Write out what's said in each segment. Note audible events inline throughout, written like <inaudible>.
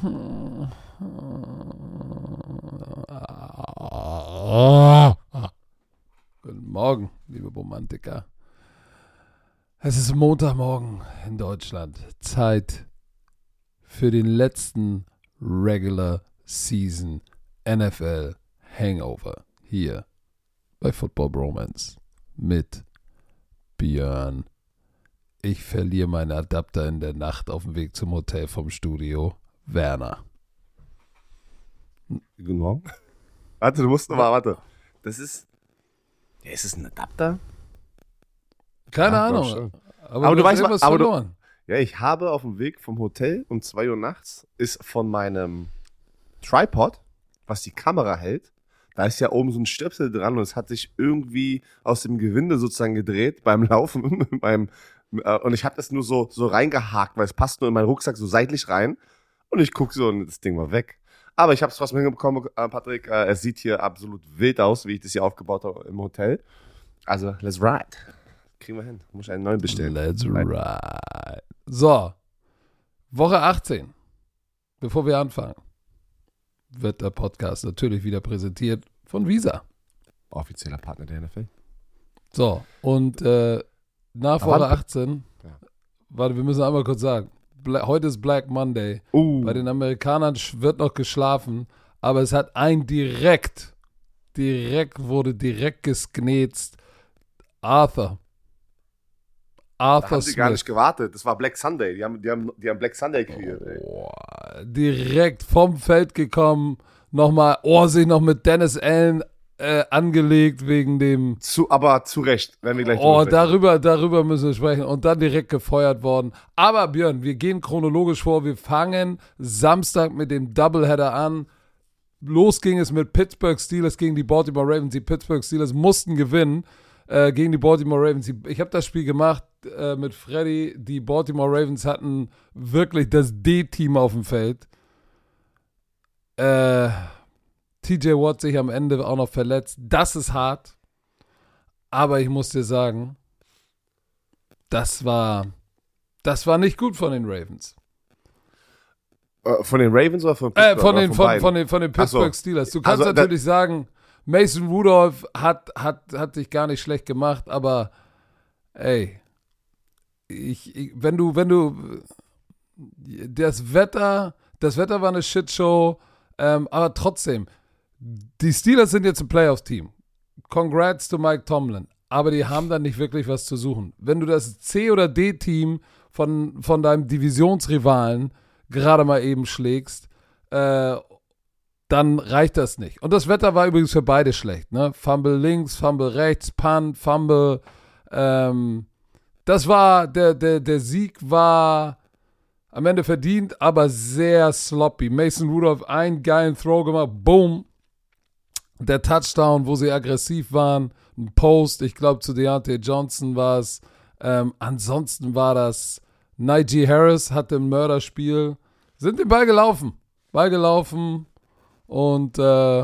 <laughs> Guten Morgen, liebe Romantiker. Es ist Montagmorgen in Deutschland. Zeit für den letzten Regular Season NFL Hangover hier bei Football Bromance mit Björn. Ich verliere meinen Adapter in der Nacht auf dem Weg zum Hotel vom Studio. Werner. Guten Morgen. Warte, du musst nochmal, warte. Das ist. Ja, ist es ein Adapter? Keine Ja, Ahnung. Aber, Aber du du weißt, irgendwas aber du- verloren. Ja, ich habe auf dem Weg vom Hotel um 2 Uhr nachts ist von meinem Tripod, was die Kamera hält, da ist ja oben so ein Stöpsel dran und es hat sich irgendwie aus dem Gewinde sozusagen gedreht beim <laughs> Laufen. beim, äh, und ich habe das nur so, so reingehakt, weil es passt nur in meinen Rucksack so seitlich rein. Und ich gucke so und das Ding war weg. Aber ich habe es trotzdem hingekommen, äh, Patrick. Äh, es sieht hier absolut wild aus, wie ich das hier aufgebaut habe im Hotel. Also, let's ride. Kriegen wir hin. Muss ich einen neuen bestellen. Let's ride. So, Woche 18. Bevor wir anfangen, wird der Podcast natürlich wieder präsentiert von Visa. Offizieller Partner der NFL. So, und äh, nach Aber Woche wann- 18, Ja. warte, wir müssen einmal kurz sagen, Bla heute ist Black Monday. Uh. Bei den Amerikanern wird noch geschlafen, aber es hat ein direkt, direkt wurde direkt gesknetzt. Arthur. Da Arthur haben sie gar nicht gewartet. Das war Black Sunday. Die haben, die haben, die haben Black Sunday kreiert. Boah, direkt vom Feld gekommen, nochmal, oh, sich noch mit Dennis Allen äh, angelegt wegen dem, Zu, aber zu Recht, wenn wir gleich oh, darüber, darüber müssen wir sprechen und dann direkt gefeuert worden. Aber Björn, wir gehen chronologisch vor, wir fangen Samstag mit dem Doubleheader an. Los ging es mit Pittsburgh Steelers gegen die Baltimore Ravens. Die Pittsburgh Steelers mussten gewinnen äh, gegen die Baltimore Ravens. Ich habe das Spiel gemacht äh, mit Freddy. Die Baltimore Ravens hatten wirklich das D-Team auf dem Feld. Äh, TJ Watt sich am Ende auch noch verletzt. Das ist hart. Aber ich muss dir sagen, das war, das war nicht gut von den Ravens. Äh, von den Ravens oder von Äh, Pittsburgh von oder den, von, beiden? von den, von den Ach so. Pittsburgh Steelers. Du kannst Also, natürlich sagen, Mason Rudolph hat, hat, hat sich gar nicht schlecht gemacht, aber ey, ich, ich, wenn du, wenn du, das Wetter, das Wetter war eine Shitshow, ähm, aber trotzdem, die Steelers sind jetzt ein Playoff-Team. Congrats to Mike Tomlin. Aber die haben dann nicht wirklich was zu suchen. Wenn du das C- oder D-Team von, von deinem Divisionsrivalen gerade mal eben schlägst, äh, dann reicht das nicht. Und das Wetter war übrigens für beide schlecht. Ne? Fumble links, Fumble rechts, Punt, Fumble. Ähm, das war, der, der, der Sieg war am Ende verdient, aber sehr sloppy. Mason Rudolph einen geilen Throw gemacht, boom. Der Touchdown, wo sie aggressiv waren, ein Post, ich glaube zu Deontay Johnson war es. Ähm, ansonsten war das Najee Harris hatte ein Mörderspiel. Sind den Ball gelaufen. Ball gelaufen und äh,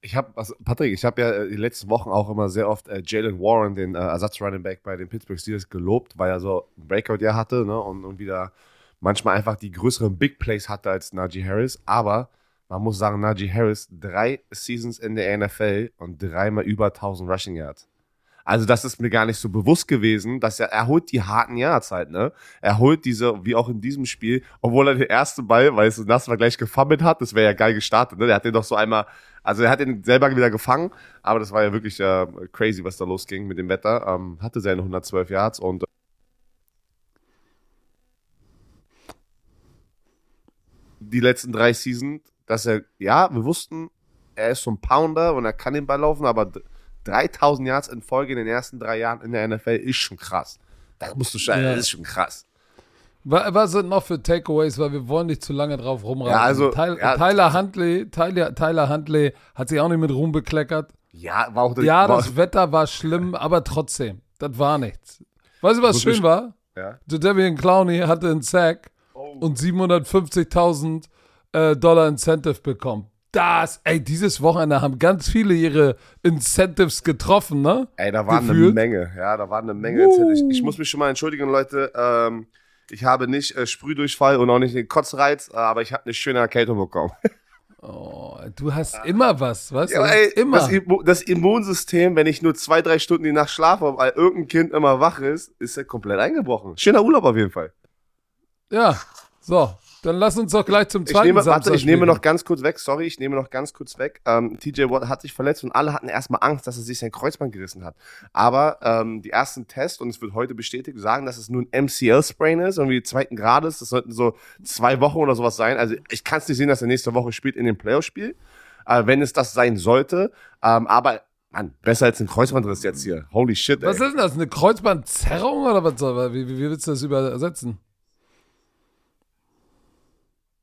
Ich habe, also Patrick, ich habe ja äh, die letzten Wochen auch immer sehr oft äh, Jalen Warren, den äh, Ersatz-Running Back bei den Pittsburgh Steelers, gelobt, weil er so ein Breakout-Jahr hatte ne, und, und wieder manchmal einfach die größeren Big Plays hatte als Najee Harris. Aber man muss sagen, Najee Harris, drei Seasons in der NFL und dreimal über 1000 Rushing Yards. Also das ist mir gar nicht so bewusst gewesen, dass er, er holt die harten Yards halt, ne? Er holt diese, wie auch in diesem Spiel, obwohl er den ersten Ball, weil es nass war, gleich gefummelt hat, das wäre ja geil gestartet, ne? Der hat den doch so einmal, also er hat den selber wieder gefangen, aber das war ja wirklich äh, crazy, was da losging mit dem Wetter. Ähm, hatte seine 112 Yards und die letzten drei Seasons, dass er, ja, wir wussten, er ist so ein Pounder und er kann den Ball laufen, aber d- 3000 Yards in Folge in den ersten drei Jahren in der NFL ist schon krass. Da musst du schon, Ja. das ist schon krass. wa- was sind noch für Takeaways, weil wir wollen nicht zu lange drauf rumreiten. Ja, also, Tyler, ja. Tyler Huntley, Tyler, Tyler Huntley hat sich auch nicht mit Ruhm bekleckert. Ja, war auch Ja, war, das Wetter war schlimm, aber trotzdem, das war nichts. Weißt du, was schön mich- war? ja. Jadavian Clowney hatte einen Sack Oh. und 750.000 äh, Dollar Incentive bekommen. Das, ey, dieses Wochenende haben ganz viele ihre Incentives getroffen, ne? Ey, da war eine Gefühlt. Menge. Ja, da war eine Menge. Uh. Ich, ich muss mich schon mal entschuldigen, Leute. Ähm, Ich habe nicht äh, Sprühdurchfall und auch nicht den Kotzreiz, äh, aber ich habe eine schöne Erkältung bekommen. <laughs> Oh, du hast immer was, was? Ja, ey, immer. Das, das, Immunsystem, wenn ich nur zwei, drei Stunden die Nacht schlafe, weil irgendein Kind immer wach ist, ist ja komplett eingebrochen. Schöner Urlaub auf jeden Fall. Ja, so. Dann lass uns doch gleich zum zweiten ich nehme, Samstag Warte, ich nehme noch ganz kurz weg, sorry, ich nehme noch ganz kurz weg. Ähm, TJ Watt hat sich verletzt und alle hatten erstmal Angst, dass er sich sein Kreuzband gerissen hat. Aber ähm, die ersten Tests, und es wird heute bestätigt, sagen, dass es nur ein MCL-Sprain ist, irgendwie zweiten Grades. Das sollten so zwei Wochen oder sowas sein. Also ich kann es nicht sehen, dass er nächste Woche spielt in dem Playoff-Spiel, äh, wenn es das sein sollte. Ähm, aber Mann, besser als ein Kreuzbandriss jetzt hier. Holy shit, ey. Was ist denn das? Eine Kreuzbandzerrung oder was? Wie, wie, wie willst du das übersetzen?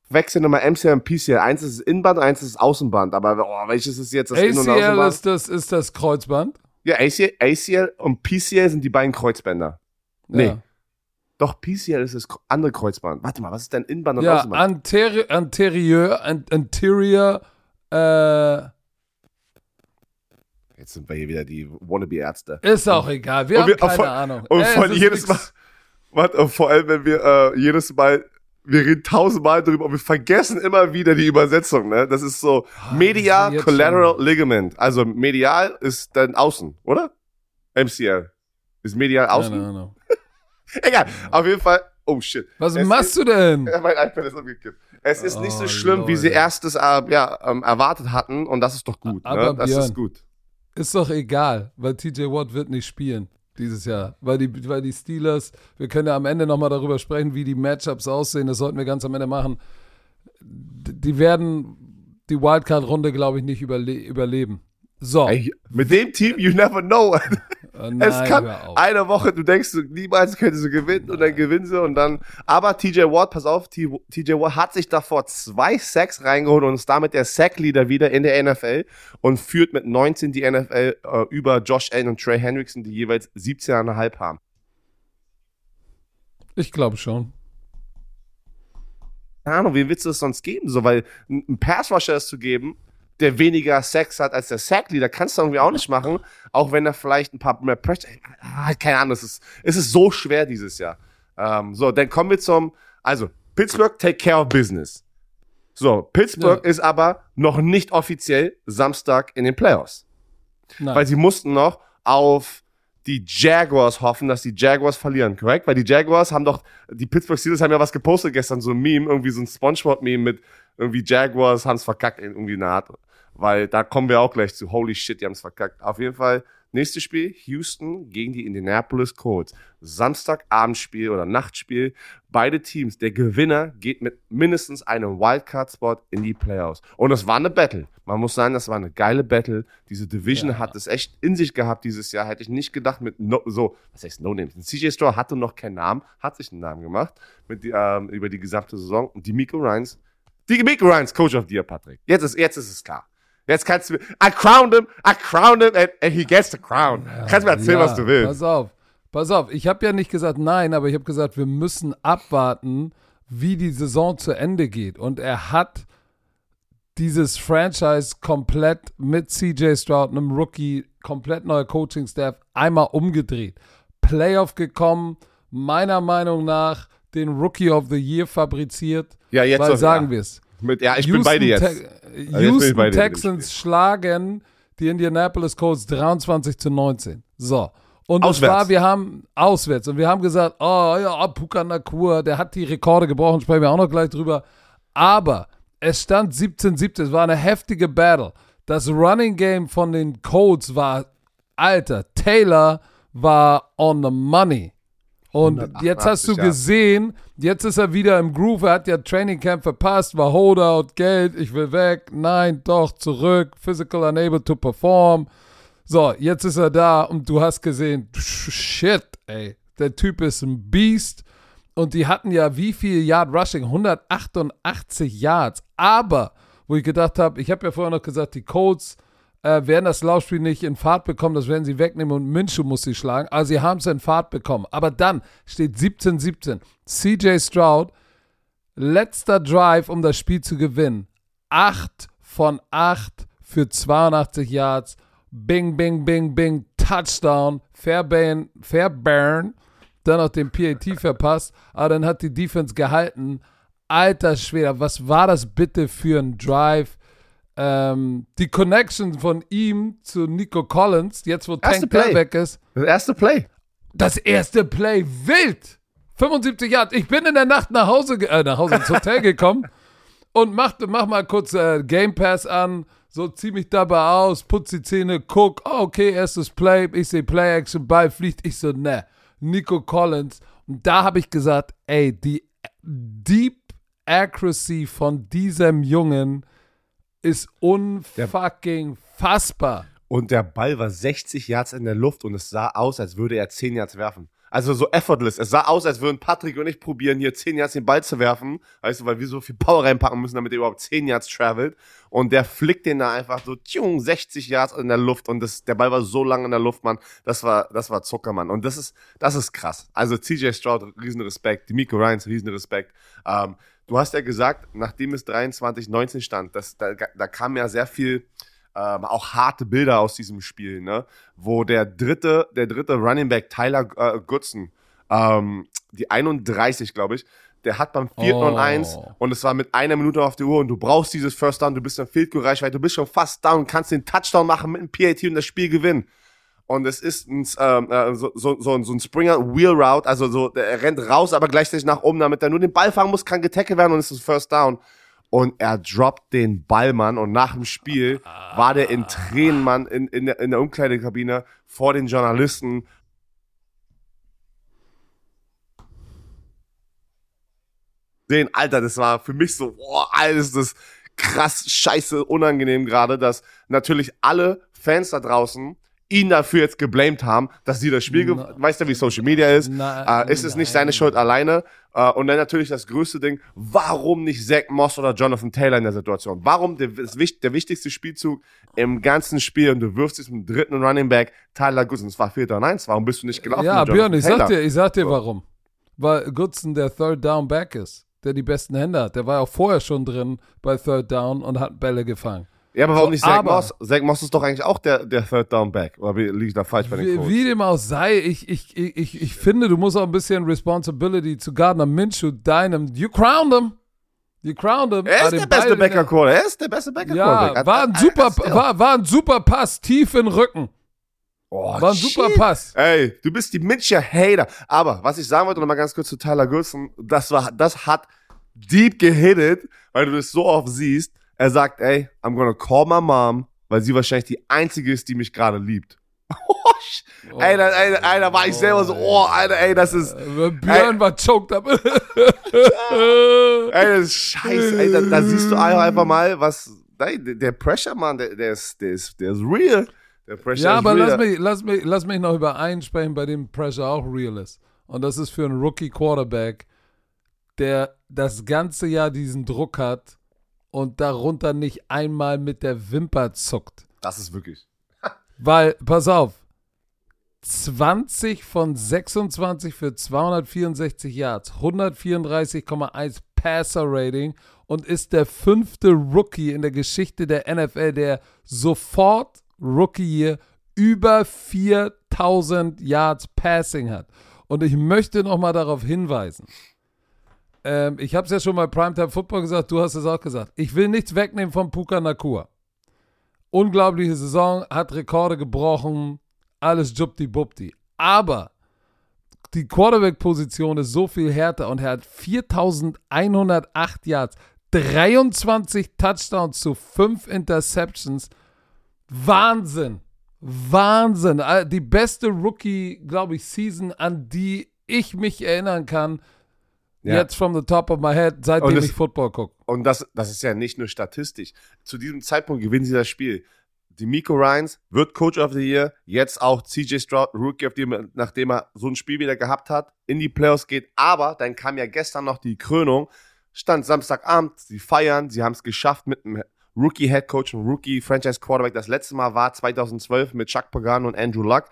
Wechseln nochmal MCL und PCL. Eins ist Innenband, eins ist Außenband. Aber oh, welches ist jetzt das ACL und Außenband? Ist das, ist das Kreuzband? Ja, ACL, ACL und PCL sind die beiden Kreuzbänder. Nee. Ja. Doch, PCL ist das andere Kreuzband. Warte mal, was ist denn Innenband und ja, Außenband? Anteri anterior, an anterior, äh, Jetzt sind wir hier wieder die Wannabe-Ärzte. Ist auch egal, wir und haben wir, keine vor, Ahnung. Und vor, jedes Mal, warte, vor allem, wenn wir äh, jedes Mal wir reden tausendmal darüber und wir vergessen immer wieder die Übersetzung, ne? Das ist so ah, Medial Collateral schon. Ligament. Also medial ist dann außen, oder? MCL. Ist medial außen? No, no, no. <laughs> Egal, auf jeden Fall. Oh shit. Was es machst ist, du denn? <laughs> Mein iPad ist umgekippt. Es ist oh, nicht so oh, schlimm, Leute. wie sie erstes äh, ja, ähm, erwartet hatten und das ist doch gut. Aber ne? Das Björn, ist gut. Ist doch egal, weil TJ Watt wird nicht spielen dieses Jahr. Weil die, weil die Steelers, wir können ja am Ende nochmal darüber sprechen, wie die Matchups aussehen. Das sollten wir ganz am Ende machen. Die werden die Wildcard-Runde, glaube ich, nicht überle überleben. So. Ey, mit dem Team, you never know. <laughs> Oh nein, es kann eine Woche, du denkst, niemals könnte sie gewinnen und dann gewinnen sie und dann. Aber TJ Watt, pass auf, TJ Watt hat sich davor zwei Sacks reingeholt und ist damit der Sack-Leader wieder in der NFL und führt mit 19 die NFL äh, über Josh Allen und Trey Hendrickson, die jeweils 17,5 haben. Ich glaube schon. Keine Ahnung, wie willst du das sonst geben? So, weil ein Pass-Rusher ist zu geben, der weniger Sex hat als der Sackleader, kannst du irgendwie auch nicht machen, auch wenn er vielleicht ein paar mehr Pressure, ah, keine Ahnung, es ist, es ist so schwer dieses Jahr. Ähm, so, dann kommen wir zum, also, Pittsburgh take care of business. So, Pittsburgh ja. ist aber noch nicht offiziell Samstag in den Playoffs. Nein. Weil sie mussten noch auf die Jaguars hoffen, dass die Jaguars verlieren, korrekt? Weil die Jaguars haben doch, die Pittsburgh Steelers haben ja was gepostet gestern, so ein Meme, irgendwie so ein Spongebob-Meme mit irgendwie Jaguars haben es verkackt, irgendwie eine Art weil da kommen wir auch gleich zu. Holy shit, die haben es verkackt. Auf jeden Fall, nächstes Spiel, Houston gegen die Indianapolis Colts. Samstagabendspiel oder Nachtspiel. Beide Teams, der Gewinner geht mit mindestens einem Wildcard-Spot in die Playoffs. Und es war eine Battle. Man muss sagen, das war eine geile Battle. Diese Division ja. hat es echt in sich gehabt dieses Jahr. Hätte ich nicht gedacht mit no, so, was heißt No Names? CJ Straw hatte noch keinen Namen, hat sich einen Namen gemacht mit ähm, über die gesamte Saison. Und die Miko Ryans, die Miko Ryans, Coach of the Year, Patrick. Jetzt ist, jetzt ist es klar. Jetzt kannst du, I crowned him, I crowned him and, and he gets the crown. Ja, kannst du mir erzählen, ja, was du willst. Pass auf, pass auf. Ich habe ja nicht gesagt nein, aber ich habe gesagt, wir müssen abwarten, wie die Saison zu Ende geht. Und er hat dieses Franchise komplett mit CJ Stroud, einem Rookie, komplett neuer Coaching-Staff, einmal umgedreht. Playoff gekommen, meiner Meinung nach den Rookie of the Year fabriziert. Ja, jetzt weil, sagen ja. wir es. Mit, ja, ich Houston bin bei dir jetzt. Te also Houston jetzt Texans schlagen die Indianapolis Colts 23 zu 19. So. Und auswärts. das war, wir haben auswärts und wir haben gesagt, oh ja, Puka Nakur, der hat die Rekorde gebrochen, sprechen wir auch noch gleich drüber. Aber es stand 17-17, es war eine heftige Battle. Das Running Game von den Colts war, alter, Taylor war on the money. Und jetzt hast du gesehen, jetzt ist er wieder im Groove. Er hat ja Training Camp verpasst, war Holdout, Geld, ich will weg, nein, doch, zurück, physical unable to perform. So, jetzt ist er da und du hast gesehen, shit, ey, der Typ ist ein Beast. Und die hatten ja wie viel Yard Rushing? 188 Yards. Aber, wo ich gedacht habe, ich habe ja vorher noch gesagt, die Colts äh, werden das Laufspiel nicht in Fahrt bekommen, das werden sie wegnehmen und Minshew muss sie schlagen. Also sie haben es in Fahrt bekommen. Aber dann steht 17-17. CJ Stroud, letzter Drive, um das Spiel zu gewinnen. 8 von 8 für 82 Yards. Bing, bing, bing, bing. Touchdown. Fairbairn, Fairbairn dann noch den PAT verpasst, aber dann hat die Defense gehalten. Alter Schwede, was war das bitte für ein Drive? Ähm, die Connection von ihm zu Nico Collins, jetzt wo Erste Tank Play. weg ist, Das erste Play. das erste Play wild. 75 Yards. Ich bin in der Nacht nach Hause, äh, nach Hause ins Hotel <laughs> gekommen und mach, mach mal kurz äh, Game Pass an, so zieh mich dabei aus, putz die Zähne, guck, oh, okay, erstes Play, ich sehe Play Action, Ball fliegt, ich so, ne, Nico Collins. Und da habe ich gesagt, ey, die Deep Accuracy von diesem Jungen ist unfucking fassbar. Und der Ball war 60 Yards in der Luft und es sah aus, als würde er 10 Yards werfen. Also so effortless. Es sah aus, als würden Patrick und ich probieren, hier 10 Yards den Ball zu werfen. Weißt du, weil wir so viel Power reinpacken müssen, damit er überhaupt 10 Yards travelt. Und der flickt den da einfach so, tschung, 60 Yards in der Luft. Und das, der Ball war so lang in der Luft, Mann. Das war, das war Zucker, Mann. Und das ist, das ist krass. Also CJ Stroud, riesen Respekt. Miko Ryans, riesen Respekt. Ähm, du hast ja gesagt, nachdem es 23-19 stand, das, da, da kam ja sehr viel, ähm, auch harte Bilder aus diesem Spiel, ne? Wo der dritte, der dritte Running Back Tyler äh, Goodson, ähm, die 31, glaube ich, der hat beim vierten Oh. und eins und es war mit einer Minute auf der Uhr und du brauchst dieses First Down, du bist im Field Goal Reichweite, du bist schon fast down, kannst den Touchdown machen mit dem PAT und das Spiel gewinnen. Und es ist ein, ähm, äh, so, so, so, ein- Springer Wheel Route, also so, er rennt raus, aber gleichzeitig nach oben, damit er nur den Ball fangen muss, kann getackelt werden und es ist First Down. Und er droppt den Ball, Mann. Und nach dem Spiel war der in Tränen, Mann, in, in, der, in der Umkleidekabine vor den Journalisten. Sehen, Alter, das war für mich so, boah, alles das krass scheiße unangenehm gerade, dass natürlich alle Fans da draußen ihn dafür jetzt geblamed haben, dass sie das Spiel, weißt du, wie Social Media ist, Na- äh, ist es nicht nein. seine Schuld alleine. Äh, und dann natürlich das größte Ding, warum nicht Zach Moss oder Jonathan Taylor in der Situation? Warum der, der wichtigste Spielzug im ganzen Spiel und du wirfst es mit dem dritten Running Back, Tyler Goodson, es war 4. und 1, warum bist du nicht gelaufen? Ja, Björn, ich sag dir, ich sag dir So. warum. Weil Goodson der Third Down Back ist, der die besten Hände hat. Der war auch vorher schon drin bei Third Down und hat Bälle gefangen. Ja, aber warum So, nicht Zach Moss? Zach Moss ist doch eigentlich auch der, der Third Down Back. Oder wie- liege ich da falsch bei den Wie, Codes? wie dem auch sei, ich, ich, ich, ich, ich finde, du musst auch ein bisschen Responsibility zu Gardner Minshew, deinem. You crowned him. You crowned him. er ist der beste Backer Quarterback. Er ist der beste Backer Ja, Quarterback. war ein, super, war, war ein super Pass, tief in den Rücken. oh, War ein super shit. Pass. Ey, du bist die Minshew Hater. Aber was ich sagen wollte, noch mal ganz kurz zu Tyler Goodson, das war, das hat deep gehittet, weil du das so oft siehst. Er sagt, ey, I'm gonna call my mom, weil sie wahrscheinlich die einzige ist, die mich gerade liebt. Oh, <laughs> ey, da, ey, ey, da war ich selber so, oh, Alter, ey, das ist, Äh, Björn war choked up. ey, das ist scheiße, ey, da, da siehst du einfach mal, was, der der Pressure, Mann, der, der ist, der ist, der ist real. Der Pressure Ja, ist aber real. lass mich, lass, mich, lass mich noch über einen sprechen, bei dem Pressure auch real ist. Und das ist für einen Rookie-Quarterback, der das ganze Jahr diesen Druck hat und darunter nicht einmal mit der Wimper zuckt. Das ist wirklich. Weil, pass auf, 20 von 26 für 264 Yards, 134,1 Passer-Rating und ist der fünfte Rookie in der Geschichte der NFL, der sofort Rookie-Year über 4000 Yards Passing hat. Und ich möchte nochmal darauf hinweisen, ähm, ich habe es ja schon bei Primetime Football gesagt, du hast es auch gesagt, ich will nichts wegnehmen von Puka Nakua unglaubliche Saison, hat Rekorde gebrochen, alles jubti-bubti. Aber die Quarterback-Position ist so viel härter und er hat 4108 Yards, 23 Touchdowns zu 5 Interceptions. Wahnsinn. Wahnsinn. Äh, Die beste Rookie, glaube ich, Season, an die ich mich erinnern kann. Ja. Jetzt from the top of my head, seitdem Und es- ich Football gucke. Und das, das ist ja nicht nur statistisch. Zu diesem Zeitpunkt gewinnen sie das Spiel. Die Miko Ryans wird Coach of the Year, jetzt auch CJ Stroud, Rookie of the Year, nachdem er so ein Spiel wieder gehabt hat, in die Playoffs geht. Aber dann kam ja gestern noch die Krönung, stand Samstagabend, sie feiern, sie haben es geschafft mit einem Rookie Head Coach, einem Rookie Franchise Quarterback. Das letzte Mal war 2012 mit Chuck Pagano und Andrew Luck.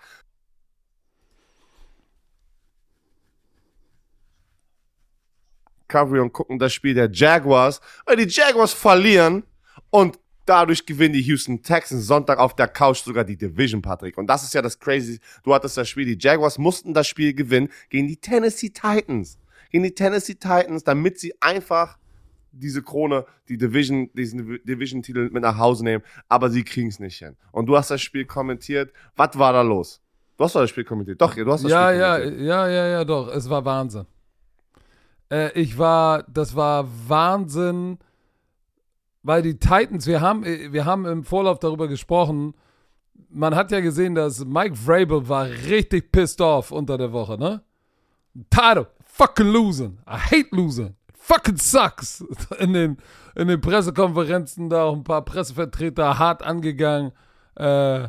Recovery und gucken das Spiel der Jaguars, weil die Jaguars verlieren und Dadurch gewinnen die Houston Texans Sonntag auf der Couch sogar die Division, Patrick. Und das ist ja das Crazy. Du hattest das Spiel, die Jaguars mussten das Spiel gewinnen gegen die Tennessee Titans. Gegen die Tennessee Titans, damit sie einfach diese Krone, die Division, diesen Division-Titel mit nach Hause nehmen. Aber sie kriegen es nicht hin. Und du hast das Spiel kommentiert. Was war da los? Du hast doch das Spiel kommentiert. Doch, du hast das ja, Spiel ja, kommentiert. ja, ja, ja, doch. Es war Wahnsinn. Äh, ich war, das war Wahnsinn, weil die Titans, wir haben, äh, wir haben im Vorlauf darüber gesprochen. Man hat ja gesehen, dass Mike Vrabel war richtig pissed off unter der Woche, ne? Title, fucking losing. I hate losing. Fucking sucks. <laughs> In den, in den Pressekonferenzen da auch ein paar Pressevertreter hart angegangen. Äh,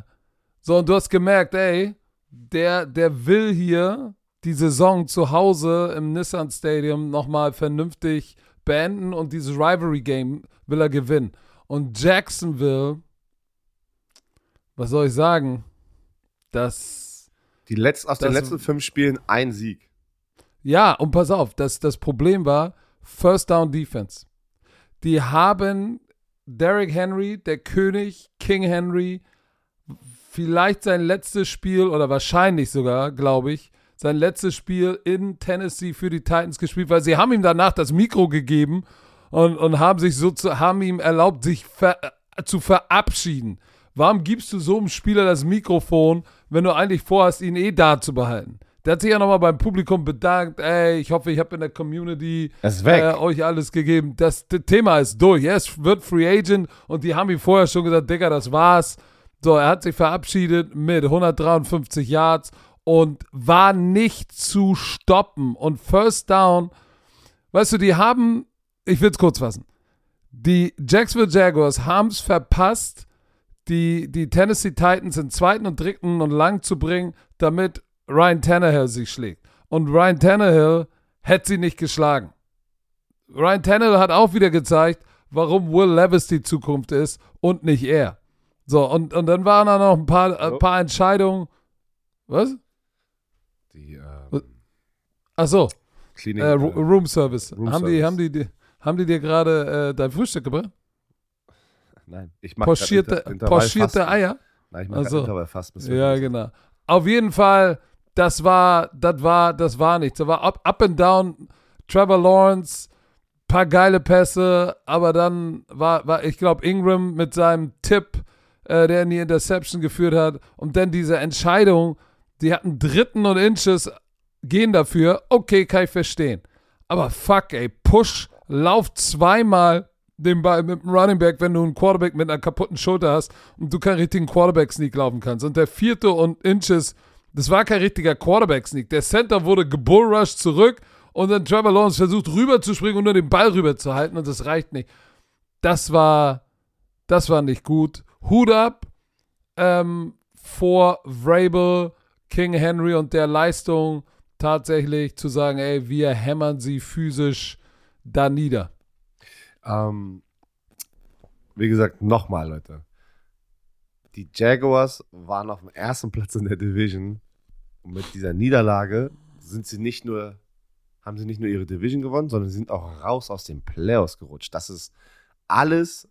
so, und du hast gemerkt, ey, der, der will hier die Saison zu Hause im Nissan Stadium nochmal vernünftig beenden und dieses Rivalry Game will er gewinnen. Und Jacksonville, was soll ich sagen? Das. Die Letz-, aus den Das- letzten fünf Spielen ein Sieg. Ja, und pass auf, das, das Problem war First Down Defense. Die haben Derrick Henry, der König, King Henry, vielleicht sein letztes Spiel oder wahrscheinlich sogar, glaube ich, sein letztes Spiel in Tennessee für die Titans gespielt, weil sie haben ihm danach das Mikro gegeben und, und haben sich so zu, haben ihm erlaubt, sich ver, äh, zu verabschieden. Warum gibst du so einem Spieler das Mikrofon, wenn du eigentlich vorhast, ihn eh da zu behalten? Der hat sich ja nochmal beim Publikum bedankt. Ey, ich hoffe, ich habe in der Community. Äh, euch alles gegeben. Das, das Thema ist durch. Er ist, wird Free Agent und die haben ihm vorher schon gesagt, Digga, das war's. So, er hat sich verabschiedet mit 153 Yards und war nicht zu stoppen. Und First Down, weißt du, die haben, ich will es kurz fassen, die Jacksonville Jaguars haben es verpasst, die, die Tennessee Titans in zweiten und dritten und lang zu bringen, damit Ryan Tannehill sich schlägt. Und Ryan Tannehill hätte sie nicht geschlagen. Ryan Tannehill hat auch wieder gezeigt, warum Will Levis die Zukunft ist und nicht er. So, und, und dann waren da noch ein paar, ein Oh. paar Entscheidungen. Was? Die ähm, Ach so, Klinik. äh, Ru- Room Service. Room haben, Die, Service. haben, die, die, haben die dir gerade äh, dein Frühstück gebracht? nein, ich mache Pochierte, pochierte Eier? Nein, ich mache Ach so. Intervallfasten. Ja, genau. Auf jeden Fall, das war, das war, das war nichts. Das war up, up and down. Trevor Lawrence, paar geile Pässe, aber dann war, war ich glaube, Ingram mit seinem Tipp, äh, der in die Interception geführt hat. Und dann diese Entscheidung, die hatten dritten und Inches, gehen dafür. Okay, kann ich verstehen. Aber fuck, ey, Push, lauf zweimal den Ball mit dem Running Back, wenn du einen Quarterback mit einer kaputten Schulter hast und du keinen richtigen Quarterback-Sneak laufen kannst. Und der vierte und Inches, das war kein richtiger Quarterback-Sneak. Der Center wurde gebullrushed zurück und dann Trevor Lawrence versucht rüberzuspringen und nur den Ball rüberzuhalten und das reicht nicht. Das war, das war nicht gut. Hut ab ähm, vor Vrabel, King Henry und der Leistung tatsächlich zu sagen, ey, wir hämmern sie physisch da nieder. Ähm, wie gesagt, nochmal, Leute. Die Jaguars waren auf dem ersten Platz in der Division. Und mit dieser Niederlage sind sie nicht nur, haben sie nicht nur ihre Division gewonnen, sondern sie sind auch raus aus den Playoffs gerutscht. Das ist alles.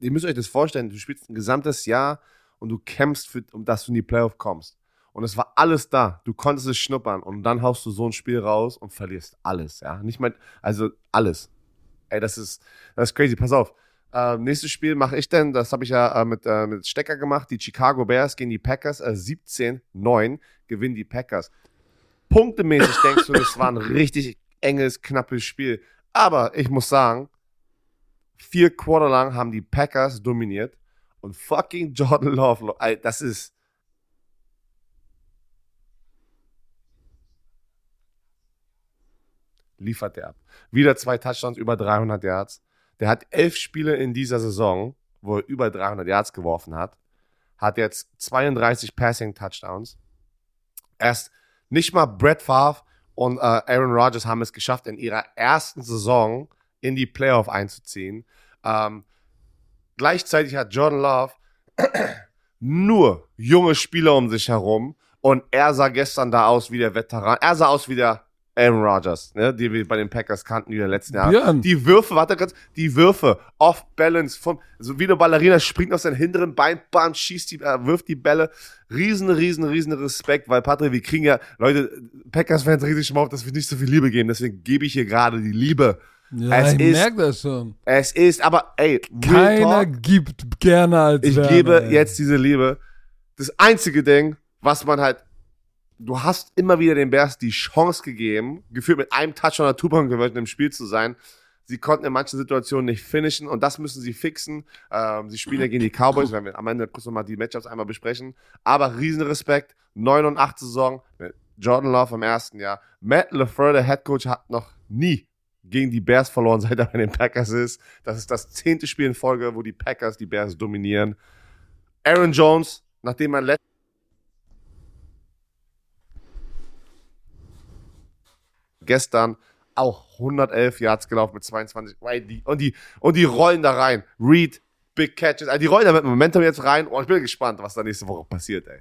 Ihr müsst euch das vorstellen, du spielst ein gesamtes Jahr und du kämpfst, für, um dass du in die Playoff kommst. Und es war alles da. Du konntest es schnuppern und dann haust du so ein Spiel raus und verlierst alles. Ja, nicht mal, also alles. Ey, das ist, das ist crazy. Pass auf. Äh, nächstes Spiel mache ich denn, das habe ich ja äh, mit, äh, mit Stecker gemacht. Die Chicago Bears gegen die Packers. Äh, 17-9 gewinnen die Packers. Punktemäßig denkst du, das war ein richtig enges, knappes Spiel. Aber ich muss sagen, vier Quarter lang haben die Packers dominiert. Und fucking Jordan Love, das ist. Liefert der ab. Wieder zwei Touchdowns, über 300 Yards. Der hat elf Spiele in dieser Saison, wo er über 300 Yards geworfen hat. Hat jetzt 32 Passing Touchdowns. Erst nicht mal Brett Favre und äh, Aaron Rodgers haben es geschafft, in ihrer ersten Saison in die Playoff einzuziehen. Ähm, gleichzeitig hat Jordan Love <clears throat> nur junge Spieler um sich herum und er sah gestern da aus wie der Veteran. Er sah aus wie der Aaron Rodgers, ne, die wir bei den Packers kannten die in den letzten Jahren. Björn. Die Würfe, warte ganz, die Würfe, off balance, von, so wie eine Ballerina springt auf seinen hinteren Bein, bam, schießt die, äh, wirft die Bälle. Riesen, riesen, riesen Respekt, weil Patrick, wir kriegen ja, Leute, Packers-Fans richtig mal auf, dass wir nicht so viel Liebe geben, deswegen gebe ich hier gerade die Liebe. Ja, Es ich ist- merke das schon. Es ist, aber, ey, Keiner Talk, gibt gerne als ich Werner, gebe ey. jetzt diese Liebe. Das einzige Ding, was man halt, du hast immer wieder den Bears die Chance gegeben, gefühlt mit einem Touch oder Two-Point Conversion im Spiel zu sein. Sie konnten in manchen Situationen nicht finishen und das müssen sie fixen. Ähm, sie spielen ja gegen die Cowboys, werden wir am Ende kurz nochmal die Matchups einmal besprechen. Aber riesen Respekt, 9 und 8 Saison mit Jordan Love im ersten Jahr. Matt LaFleur, der Head Coach, hat noch nie gegen die Bears verloren, <laughs> seit er bei den Packers ist. Das ist das zehnte Spiel in Folge, wo die Packers die Bears dominieren. Aaron Jones, nachdem er letzt gestern auch 111 Yards gelaufen mit 22 Right, die- und die und die rollen da rein. Reed, Big Catches, also die rollen da mit Momentum jetzt rein. Oh, ich bin gespannt, was da nächste Woche passiert, ey.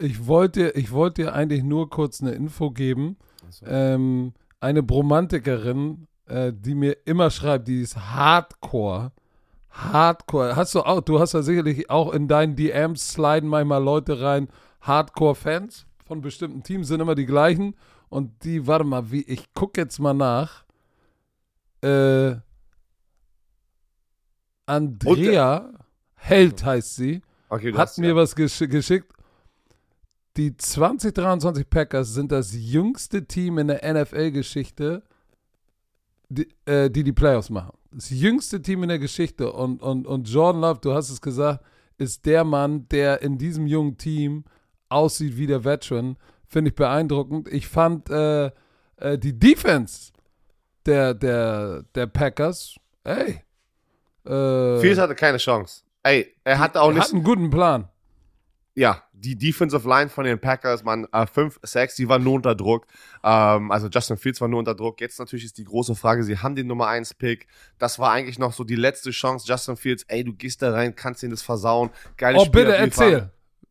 Ich wollte, ich wollte dir eigentlich nur kurz eine Info geben. Ähm, eine Bromantikerin, äh, die mir immer schreibt, die ist Hardcore. Hardcore. Hast du auch, du hast ja sicherlich auch in deinen DMs sliden manchmal Leute rein, Hardcore-Fans von bestimmten Teams sind immer die gleichen. Und die, warte mal, wie, ich gucke jetzt mal nach. Äh, Andrea Held heißt sie Okay, hat mir ja. was gesch geschickt. Die 2023 Packers sind das jüngste Team in der NFL-Geschichte, die, äh, die die Playoffs machen. Das jüngste Team in der Geschichte. Und, und, und Jordan Love, du hast es gesagt, ist der Mann, der in diesem jungen Team aussieht wie der Veteran. Finde ich beeindruckend. Ich fand äh, äh, die Defense der, der, der Packers, ey. Äh, Fields hatte keine Chance. Ey, er hatte auch hat nicht. einen guten Plan. Ja, die Defensive Line von den Packers, man, 5, 6, die war nur unter Druck. Ähm, also Justin Fields war nur unter Druck. Jetzt natürlich ist die große Frage, sie haben den Nummer 1 Pick. Das war eigentlich noch so die letzte Chance. Justin Fields, ey, du gehst da rein, kannst ihn das versauen. Geiles Oh, Spiel bitte abliefern. erzähl.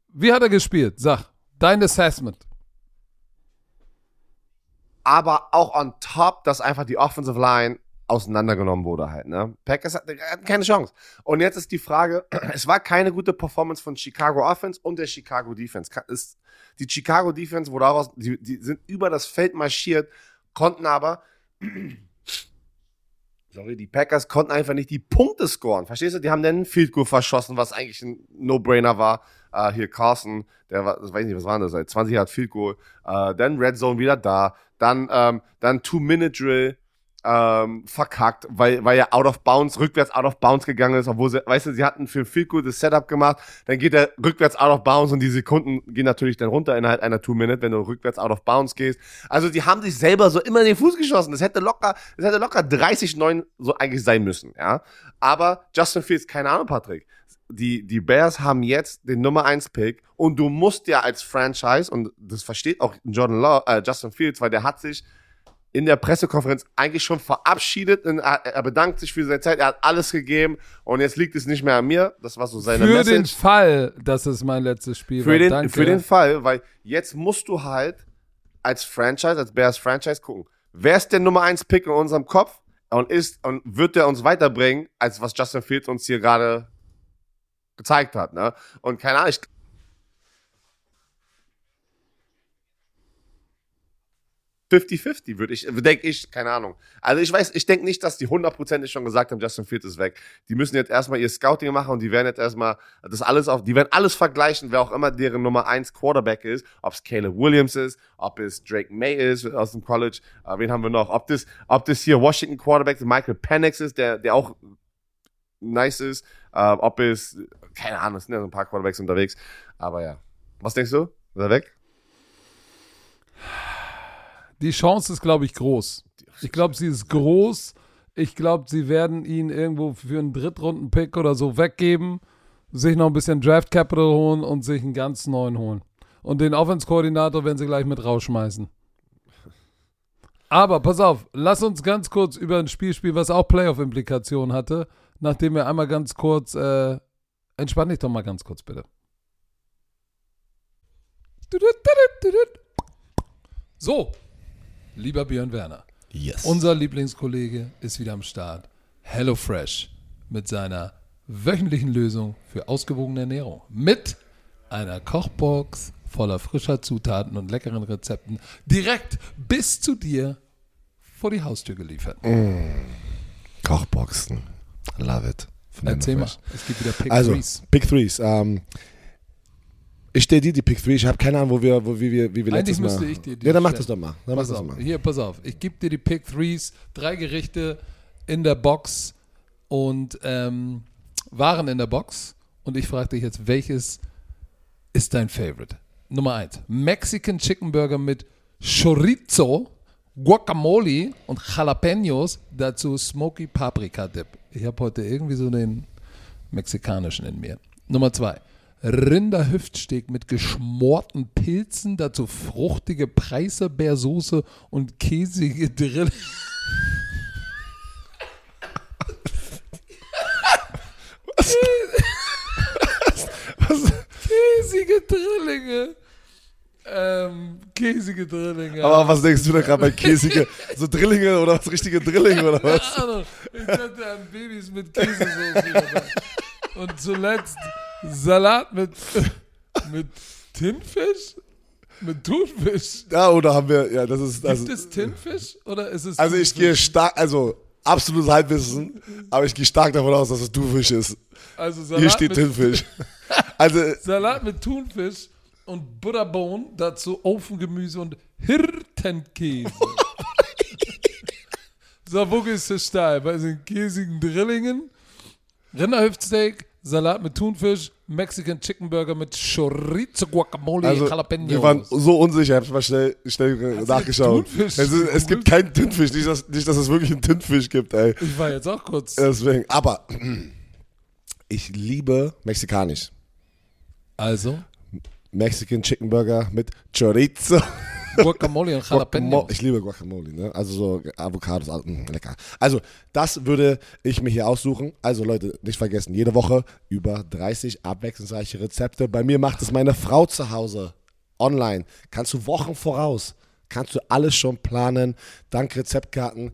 Wie hat er gespielt? Sag. Dein Assessment. Aber auch on top, dass einfach die Offensive Line auseinandergenommen wurde halt, ne? Packers hatten hatten keine Chance. Und jetzt ist die Frage, <clears throat> es war keine gute Performance von Chicago Offense und der Chicago Defense. Ist, die Chicago Defense, wo daraus, die, die sind über das Feld marschiert, konnten aber, <clears throat> sorry, die Packers konnten einfach nicht die Punkte scoren. Verstehst du? Die haben dann ein Field Goal verschossen, was eigentlich ein No-Brainer war. Äh, hier Carson, der war, das weiß ich nicht, was war das, seit 20 Jahren Field Goal. Äh, dann Red Zone wieder da. Dann, ähm, dann Two-Minute-Drill ähm, verkackt, weil, weil er out of bounds, rückwärts out of bounds gegangen ist, obwohl sie, weißt du, sie hatten für Goal das Setup gemacht, dann geht er rückwärts out of bounds und die Sekunden gehen natürlich dann runter innerhalb einer Two-Minute, wenn du rückwärts out of bounds gehst. Also die haben sich selber so immer in den Fuß geschossen. Das hätte locker, das hätte locker 30-9 so eigentlich sein müssen, ja. Aber Justin Fields, keine Ahnung, Patrick. Die, die Bears haben jetzt den Nummer 1 Pick und du musst ja als Franchise, und das versteht auch Jordan Law, äh, Justin Fields, weil der hat sich in der Pressekonferenz eigentlich schon verabschiedet. Und er, bedankt sich für seine Zeit, er hat alles gegeben und jetzt liegt es nicht mehr an mir. Das war so seine Für den Message. Fall, dass es mein letztes Spiel Für war. den, Danke. für den Fall, weil jetzt musst du halt als Franchise, als Bears Franchise gucken, wer ist der Nummer 1 Pick in unserem Kopf und ist und wird der uns weiterbringen, als was Justin Fields uns hier gerade gezeigt hat, ne? Und keine Ahnung, ich, ...50-50 würde ich, denke ich, keine Ahnung. Also ich weiß, ich denke nicht, dass die hundertprozentig schon gesagt haben, Justin Fields ist weg. Die müssen jetzt erstmal ihr Scouting machen und die werden jetzt erstmal das alles auf, die werden alles vergleichen, wer auch immer deren Nummer 1 Quarterback ist, ob es Caleb Williams ist, ob es Drake May ist aus dem College, äh, wen haben wir noch, ob das, ob das hier Washington Quarterback Michael Penix ist, der, der auch nice ist, äh, ob es, keine Ahnung, es sind ja so ein paar Quarterbacks unterwegs, aber ja. Was denkst du? Ist er weg? Die Chance ist, glaube ich, groß. Ich glaube, sie ist groß. Ich glaube, sie werden ihn irgendwo für einen Drittrunden-Pick oder so weggeben, sich noch ein bisschen Draft Capital holen und sich einen ganz neuen holen. Und den Offense-Koordinator werden sie gleich mit rausschmeißen. Aber pass auf, lass uns ganz kurz über ein Spiel spielen, was auch Playoff-Implikationen hatte, nachdem wir einmal ganz kurz, äh, entspann dich doch mal ganz kurz, bitte. So, Lieber Björn Werner, Yes. unser Lieblingskollege ist wieder am Start. HelloFresh mit seiner wöchentlichen Lösung für ausgewogene Ernährung. Mit einer Kochbox voller frischer Zutaten und leckeren Rezepten direkt bis zu dir vor die Haustür geliefert. Kochboxen. Love it. Erzähl mal, es gibt wieder Pick Also, Threes. Pick Threes. Ähm, ich stelle dir die Pick Three. Ich habe keine Ahnung, wo wir, wo, wie wir, wie wir Eigentlich letztes Mal. müsste ich dir die Ja, dann mach das doch mal. Dann mach Pass das auf, mal. hier, pass auf. Ich gebe dir die Pick Threes, drei Gerichte in der Box und ähm, Waren in der Box. Und ich frage dich jetzt, welches ist dein Favorite? Nummer eins: Mexican Chicken Burger mit Chorizo, Guacamole und Jalapenos. Dazu Smoky Paprika Dip. Ich habe heute irgendwie so den mexikanischen in mir. Nummer zwei. Rinderhüftsteak mit geschmorten Pilzen, dazu fruchtige Preiselbeersoße und käsige Drill. <laughs> Käsige Drillinge. Ähm, käsige Drillinge. Aber was denkst du da gerade bei käsige, so Drillinge oder was, richtige Drillinge oder was? Keine Ahnung. Ich dachte an Babys mit Käsesoße. dabei. Und zuletzt Salat mit, mit Tinfisch? Mit Thunfisch? Ja, oder haben wir, ja, das ist, Gibt also, es Tinfisch oder ist es also ich gehe stark, also absolutes Halbwissen, aber ich gehe stark davon aus, dass es Thunfisch ist. also Salat Hier steht mit, Tinfisch. <laughs> Also, Salat mit Thunfisch und Butterbohnen, dazu Ofengemüse und Hirtenkäse. <laughs> steil? Bei den käsigen Drillingen, Rinderhüftsteak, Salat mit Thunfisch, Mexican Chicken Burger mit Chorizo, Guacamole, also Jalapenos. wir waren so unsicher, ich hab's mal schnell, schnell nachgeschaut. Thunfisch Es, ist, es gibt keinen Tinfisch, nicht dass, nicht, dass es wirklich einen Tinfisch gibt, ey. ich war jetzt auch kurz. Deswegen, aber ich liebe mexikanisch. Also, Mexican Chicken Burger mit Chorizo. Guacamole und Jalapenos. <laughs> Guacamo- Ich liebe Guacamole, ne? Also so Avocados, alles, mm, lecker. Also, das würde ich mir hier aussuchen. Also Leute, nicht vergessen, jede Woche über 30 abwechslungsreiche Rezepte. Bei mir macht es meine Frau zu Hause online. Kannst du Wochen voraus, kannst du alles schon planen. Dank Rezeptkarten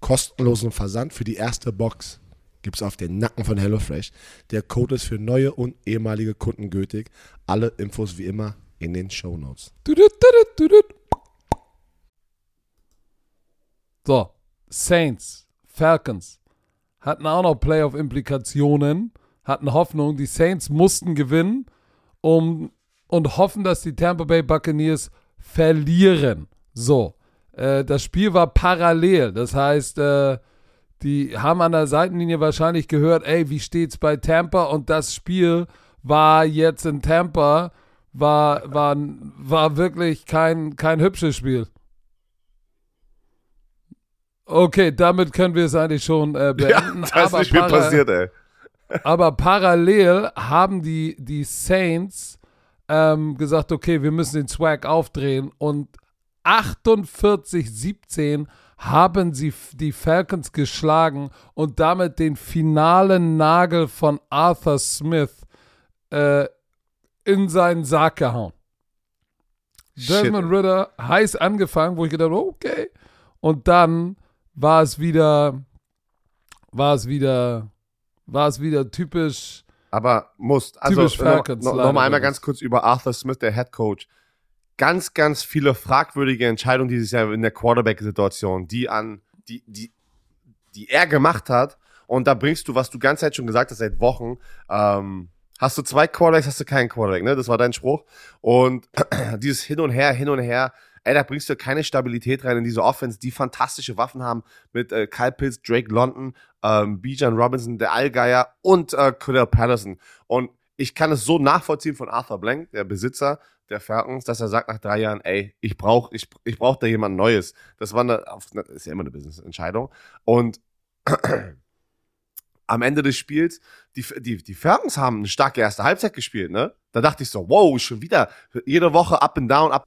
Kostenlosen Versand für die erste Box gibt es auf den Nacken von HelloFresh. Der Code ist für neue und ehemalige Kunden gültig. Alle Infos wie immer in den Show Notes. So, Saints, Falcons hatten auch noch Playoff-Implikationen, hatten Hoffnung, die Saints mussten gewinnen um, und hoffen, dass die Tampa Bay Buccaneers verlieren. So, äh, das Spiel war parallel, das heißt, äh, die haben an der Seitenlinie wahrscheinlich gehört, ey, wie steht's bei Tampa? Und das Spiel war jetzt in Tampa, war, war, war wirklich kein, kein hübsches Spiel. Okay, damit können wir es eigentlich schon äh, beenden. das ist nicht viel para- passiert, ey. aber parallel haben die, die Saints ähm, gesagt, okay, wir müssen den Swag aufdrehen und 48-17 haben sie die Falcons geschlagen und damit den finalen Nagel von Arthur Smith äh, in seinen Sarg gehauen. Desmond. Ritter heiß angefangen, wo ich gedacht habe, okay. Und dann war es wieder, war es wieder, war es wieder typisch. Aber musst. Also Typisch noch, Falcons, noch, einmal ganz kurz über Arthur Smith, der Head Coach. Ganz, ganz viele fragwürdige Entscheidungen dieses Jahr in der Quarterback-Situation, die an, die, die, die er gemacht hat. Und da bringst du, was du ganze Zeit schon gesagt hast, seit Wochen. Ähm, hast du zwei Quarterbacks, hast du keinen Quarterback, ne? Das war dein Spruch. Und <clears throat> dieses Hin und Her, Hin und Her, ey, da bringst du keine Stabilität rein in diese Offense, die fantastische Waffen haben mit äh, Kyle Pitts, Drake London, ähm, Bijan Robinson, der Allgeier und äh, Cordell Patterson. Und ich kann es so nachvollziehen von Arthur Blank, der Besitzer der Falcons, dass er sagt nach drei Jahren, ey, ich brauche ich, ich brauch da jemand Neues. Das war eine, ist ja immer eine Business-Entscheidung. Und <clears throat> am Ende des Spiels, die, die, die Falcons haben eine starke erste Halbzeit gespielt, ne? Da dachte ich so, wow, schon wieder jede Woche up and down, up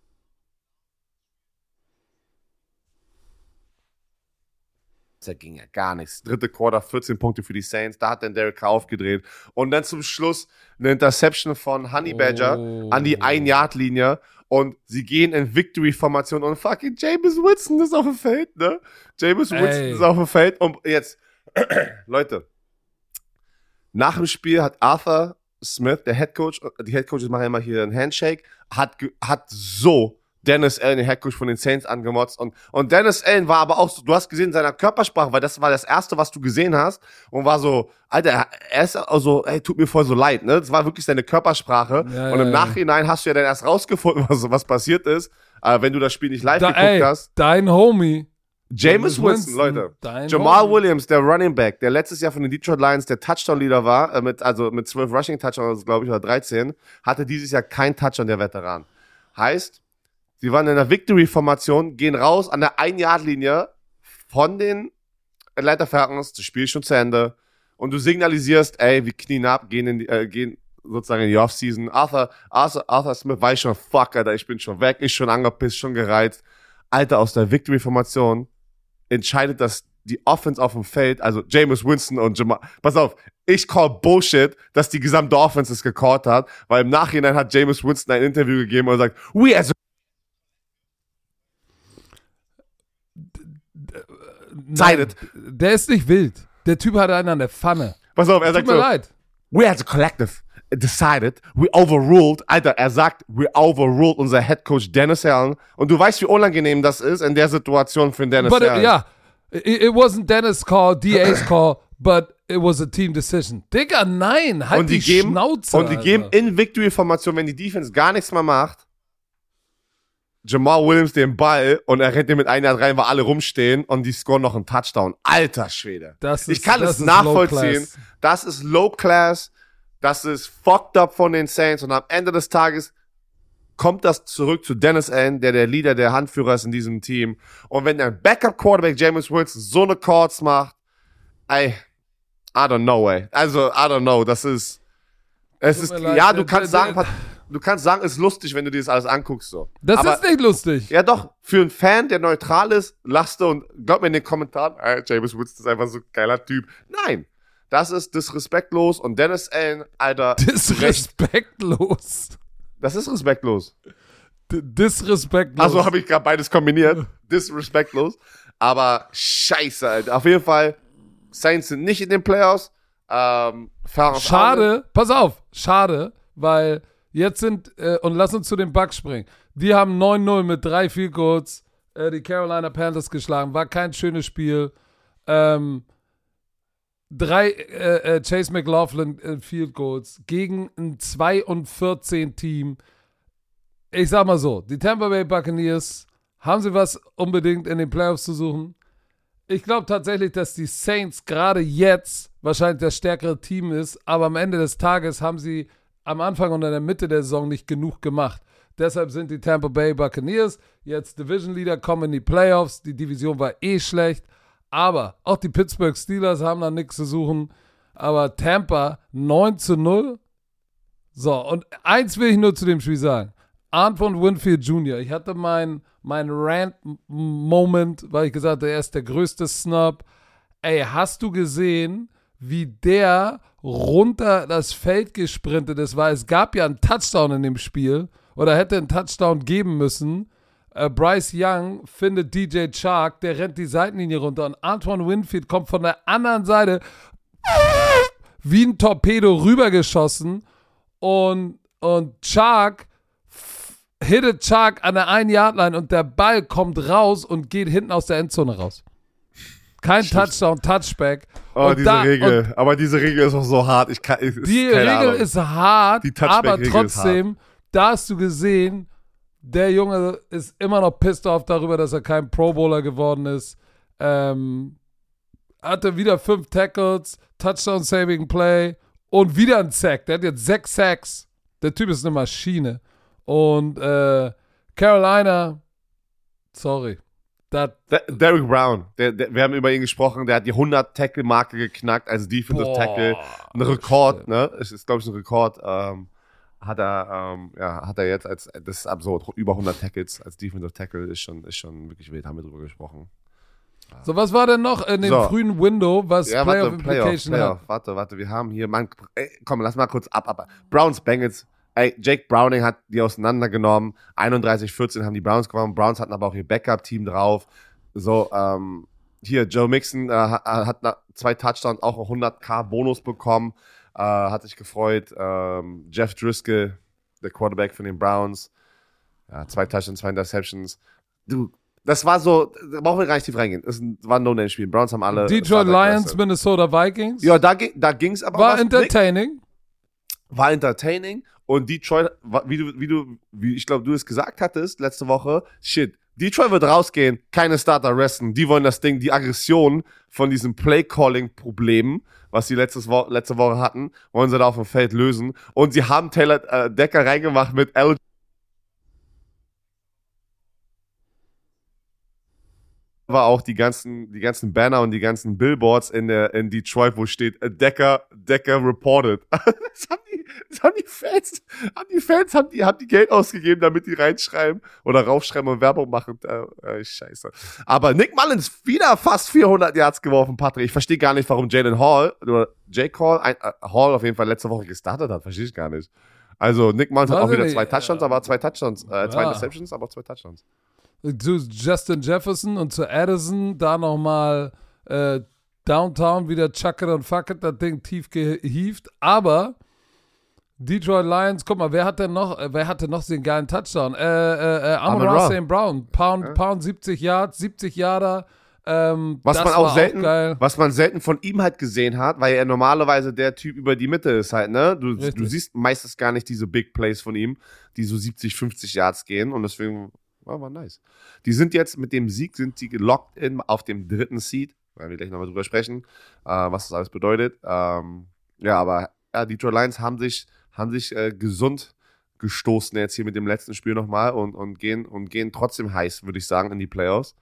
Da ging ja gar nichts. Dritte Quarter, 14 Punkte für die Saints. Da hat dann Derek Carr aufgedreht. Und dann zum Schluss eine Interception von Honey Badger oh. an die Ein-Yard-Linie. Und sie gehen in Victory-Formation und fucking James Winston ist auf dem Feld, ne? James Winston ist auf dem Feld. Und jetzt, <clears throat> Leute, nach dem Spiel hat Arthur Smith, der Head Coach, die Head Coaches machen immer hier einen Handshake, hat, hat so Dennis Allen, den Headcoach von den Saints, angemotzt. Und, und Dennis Allen war aber auch so, du hast gesehen in seiner Körpersprache, weil das war das Erste, was du gesehen hast. Und war so, Alter, er ist also, ey, tut mir voll so leid, ne? Das war wirklich seine Körpersprache. Ja, und im ja, Nachhinein hast du ja dann erst rausgefunden, <laughs> was, was passiert ist, äh, wenn du das Spiel nicht live da, geguckt ey, hast. Dein Homie. James Winston, Leute. Jamal Homie. Williams, der Running Back, der letztes Jahr von den Detroit Lions der Touchdown-Leader war, äh, mit, also mit 12 Rushing Touchdowns, glaube ich, oder 13, hatte dieses Jahr kein Touchdown der Veteran. Heißt, Sie waren in der Victory-Formation, gehen raus an der Ein-Yard-Linie von den Atlanta Falcons. Das Spiel ist schon zu Ende. Und du signalisierst, ey, wir knien ab, gehen, in die, äh, gehen sozusagen in die Offseason. Arthur, Arthur, Arthur Smith weiß schon, fuck, Alter, ich bin schon weg, ich schon angepisst, schon gereizt. Alter, aus der Victory-Formation entscheidet das die Offense auf dem Feld, also James Winston und Jamal. Pass auf, ich call Bullshit, dass die gesamte Offense es gecallt hat, weil im Nachhinein hat James Winston ein Interview gegeben und sagt, we as a decided. Der ist nicht wild. Der Typ hat einen an der Pfanne. Pass auf, er sagt Tut mir so, leid. we as a collective decided, we overruled, Alter, er sagt, we overruled unser Head Coach Dennis Allen. Und du weißt, wie unangenehm das ist in der Situation für Dennis but Allen. Ja, it, it wasn't Dennis' call, DA's <clears throat> call, but it was a team decision. Digga, nein, halt und die, die geben, Schnauze. Und die Alter. geben in Victory-Formation, wenn die Defense gar nichts mehr macht, Jamal Williams den Ball und er rennt den mit einer rein, weil alle rumstehen und die scoren noch einen Touchdown. Alter Schwede. Das ist, ich kann es nachvollziehen. Das ist Low Class. Das ist fucked up von den Saints und am Ende des Tages kommt das zurück zu Dennis Allen, der der Leader, der Handführer ist in diesem Team. Und wenn der Backup Quarterback James Wilson so eine Chords macht, ey, I don't know, ey. Also, I don't know. Das ist, es ist, ja, du kannst sagen, du kannst sagen, ist lustig, wenn du dir das alles anguckst. So. Das Aber, ist nicht lustig. Ja, doch. Für einen Fan, der neutral ist, lachst du und glaub mir in den Kommentaren, äh, James Woods ist einfach so ein geiler Typ. Nein. Das ist disrespektlos und Dennis Allen, Alter. <laughs> Disrespektlos. Das ist respektlos. D disrespektlos. Also habe ich gerade beides kombiniert. <laughs> Disrespektlos. Aber scheiße, Alter. Auf jeden Fall, Saints sind nicht in den Playoffs. Ähm, schade, pass auf, schade, weil Jetzt sind, äh, und lass uns zu den Bucks springen. Die haben 9-0 mit drei Field Goals äh, die Carolina Panthers geschlagen. War kein schönes Spiel. Ähm, drei äh, äh Chase McLaughlin äh, Field Goals gegen ein 2 und 14 Team. Ich sag mal so, die Tampa Bay Buccaneers, haben sie was unbedingt in den Playoffs zu suchen? Ich glaube tatsächlich, dass die Saints gerade jetzt wahrscheinlich das stärkere Team ist, aber am Ende des Tages haben sie am Anfang und in der Mitte der Saison nicht genug gemacht. Deshalb sind die Tampa Bay Buccaneers jetzt Division Leader, kommen in die Playoffs. Die Division war eh schlecht. Aber auch die Pittsburgh Steelers haben da nichts zu suchen. Aber Tampa 9 zu 0. So, und eins will ich nur zu dem Spiel sagen. Antoine Winfield Jr., ich hatte meinen mein Rant-Moment, weil ich gesagt habe, er ist der größte Snub. Ey, hast du gesehen, wie der runter das Feld gesprintet ist, weil es gab ja einen Touchdown in dem Spiel oder hätte einen Touchdown geben müssen. Äh, Bryce Young findet DJ Chark, der rennt die Seitenlinie runter und Antoine Winfield kommt von der anderen Seite wie ein Torpedo rübergeschossen und, und Chark hittet Chark an der 1-Yard-Line und der Ball kommt raus und geht hinten aus der Endzone raus. Kein Touchdown, Touchback. Oh, und diese da, Regel. Aber diese Regel ist auch so hart. Ich kann, ich, die Regel Ahnung. ist hart, aber trotzdem, da hast du gesehen, der Junge ist immer noch pissed off darüber, dass er kein Pro Bowler geworden ist. Ähm, hatte wieder fünf Tackles, Touchdown Saving Play Und wieder ein Sack. Der hat jetzt sechs Sacks. Der Typ ist eine Maschine. Und äh, Carolina, sorry. Der- Derrick Brown, der, der, wir haben über ihn gesprochen, der hat die 100-Tackle-Marke geknackt als Defensive Tackle. Ein Rekord, ne? Es ist, glaube ich, ein Rekord. Ähm, hat er, ähm, ja, hat er jetzt als, das ist absurd, über 100 Tackles als Defensive Tackle ist schon, ist schon wirklich wild, haben wir drüber gesprochen. so, was war denn noch in dem So. frühen Window, was Ja, Playoff warte, Playoff, Implication Playoff, hat? warte, warte, wir haben hier, Mann, ey, komm, lass mal kurz ab, ab. Browns, Bengals, ey, Jake Browning hat die auseinandergenommen, 31-14 haben die Browns gewonnen, Browns hatten aber auch ihr Backup-Team drauf, so, ähm, hier, Joe Mixon äh, hat, hat zwei Touchdowns auch einen 100k Bonus bekommen, äh, hat sich gefreut, ähm, Jeff Driscoll, der Quarterback von den Browns, ja, zwei Touchdowns, zwei Interceptions, du, das war so, da brauchen wir gar nicht tief reingehen. Das war ein No-Name-Spiel. Browns haben alle. Detroit Lions. Minnesota Vikings. Ja, da, ging- da ging es aber war was. Nick, entertaining. War entertaining und Detroit, wie du, wie du, wie ich glaube, du es gesagt hattest letzte Woche, shit, Detroit wird rausgehen, keine Starter resten, die wollen das Ding, die Aggression von diesem Play-Calling-Problem, was sie letztes Wo letzte Woche hatten, wollen sie da auf dem Feld lösen und sie haben Taylor äh, Decker reingemacht mit L. war auch die ganzen, die ganzen Banner und die ganzen Billboards in der in Detroit, wo steht äh, Decker, Decker reported. <laughs> Das haben die, das haben die Fans, haben die Fans, haben die, haben die Geld ausgegeben, damit die reinschreiben oder raufschreiben und Werbung machen. Äh, äh, scheiße. Aber Nick Mullins wieder fast 400 Yards geworfen, Patrick. Ich verstehe gar nicht, warum Jalen Hall oder Jake Hall, ein, äh, Hall auf jeden Fall letzte Woche gestartet hat. Verstehe ich gar nicht. Also Nick Mullins hat auch wieder zwei Touchdowns, aber zwei Touchdowns, äh, zwei Ja. Interceptions, aber zwei Touchdowns. Zu Justin Jefferson und zu Addison, da nochmal äh, Downtown wieder Chuck it und Fuck it, das Ding tief gehievt. Aber Detroit Lions, guck mal, wer hat denn noch, äh, wer hatte noch den geilen Touchdown? Äh, äh, äh, Amon Ross. Brown, Pound, Ja. Pound 70 Yards, 70 Yarder. Ähm, Was das man war auch selten, geil. was man selten von ihm halt gesehen hat, weil er normalerweise der Typ über die Mitte ist halt, ne? Du, Richtig. du siehst meistens gar nicht diese Big Plays von ihm, die so 70, 50 Yards gehen und deswegen war, war nice. Die sind jetzt mit dem Sieg sind sie gelockt in auf dem dritten Seed, werden wir gleich nochmal drüber sprechen, äh, was das alles bedeutet. Ähm, ja, aber ja, die Detroit Lions haben sich haben sich äh, gesund gestoßen jetzt hier mit dem letzten Spiel nochmal und, und gehen und gehen trotzdem heiß, würde ich sagen, in die Playoffs.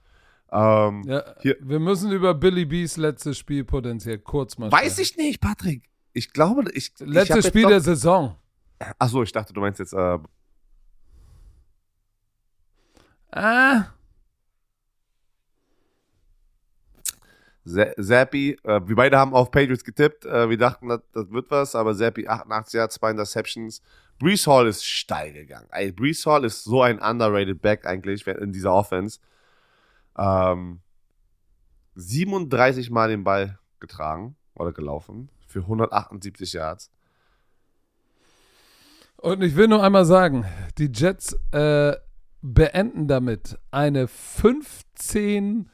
Ähm, Ja, Hier. wir müssen über Billy B's letztes Spiel potenziell kurz mal Weiß sprechen. ich nicht, Patrick. Ich glaube, ich. ich Letztes jetzt Spiel noch- der Saison. Achso, ich dachte, du meinst jetzt. Äh, Ah, Za- Zappi, äh, wir beide haben auf Patriots getippt. Äh, wir dachten, das, das wird was, aber Zappi 88 Yards, zwei Interceptions. Brees Hall ist steil gegangen. Ey, Brees Hall ist so ein underrated Back eigentlich in dieser Offense. Ähm, 37 Mal den Ball getragen oder gelaufen für 178 Yards. Und ich will nur einmal sagen, die Jets äh, beenden damit eine 15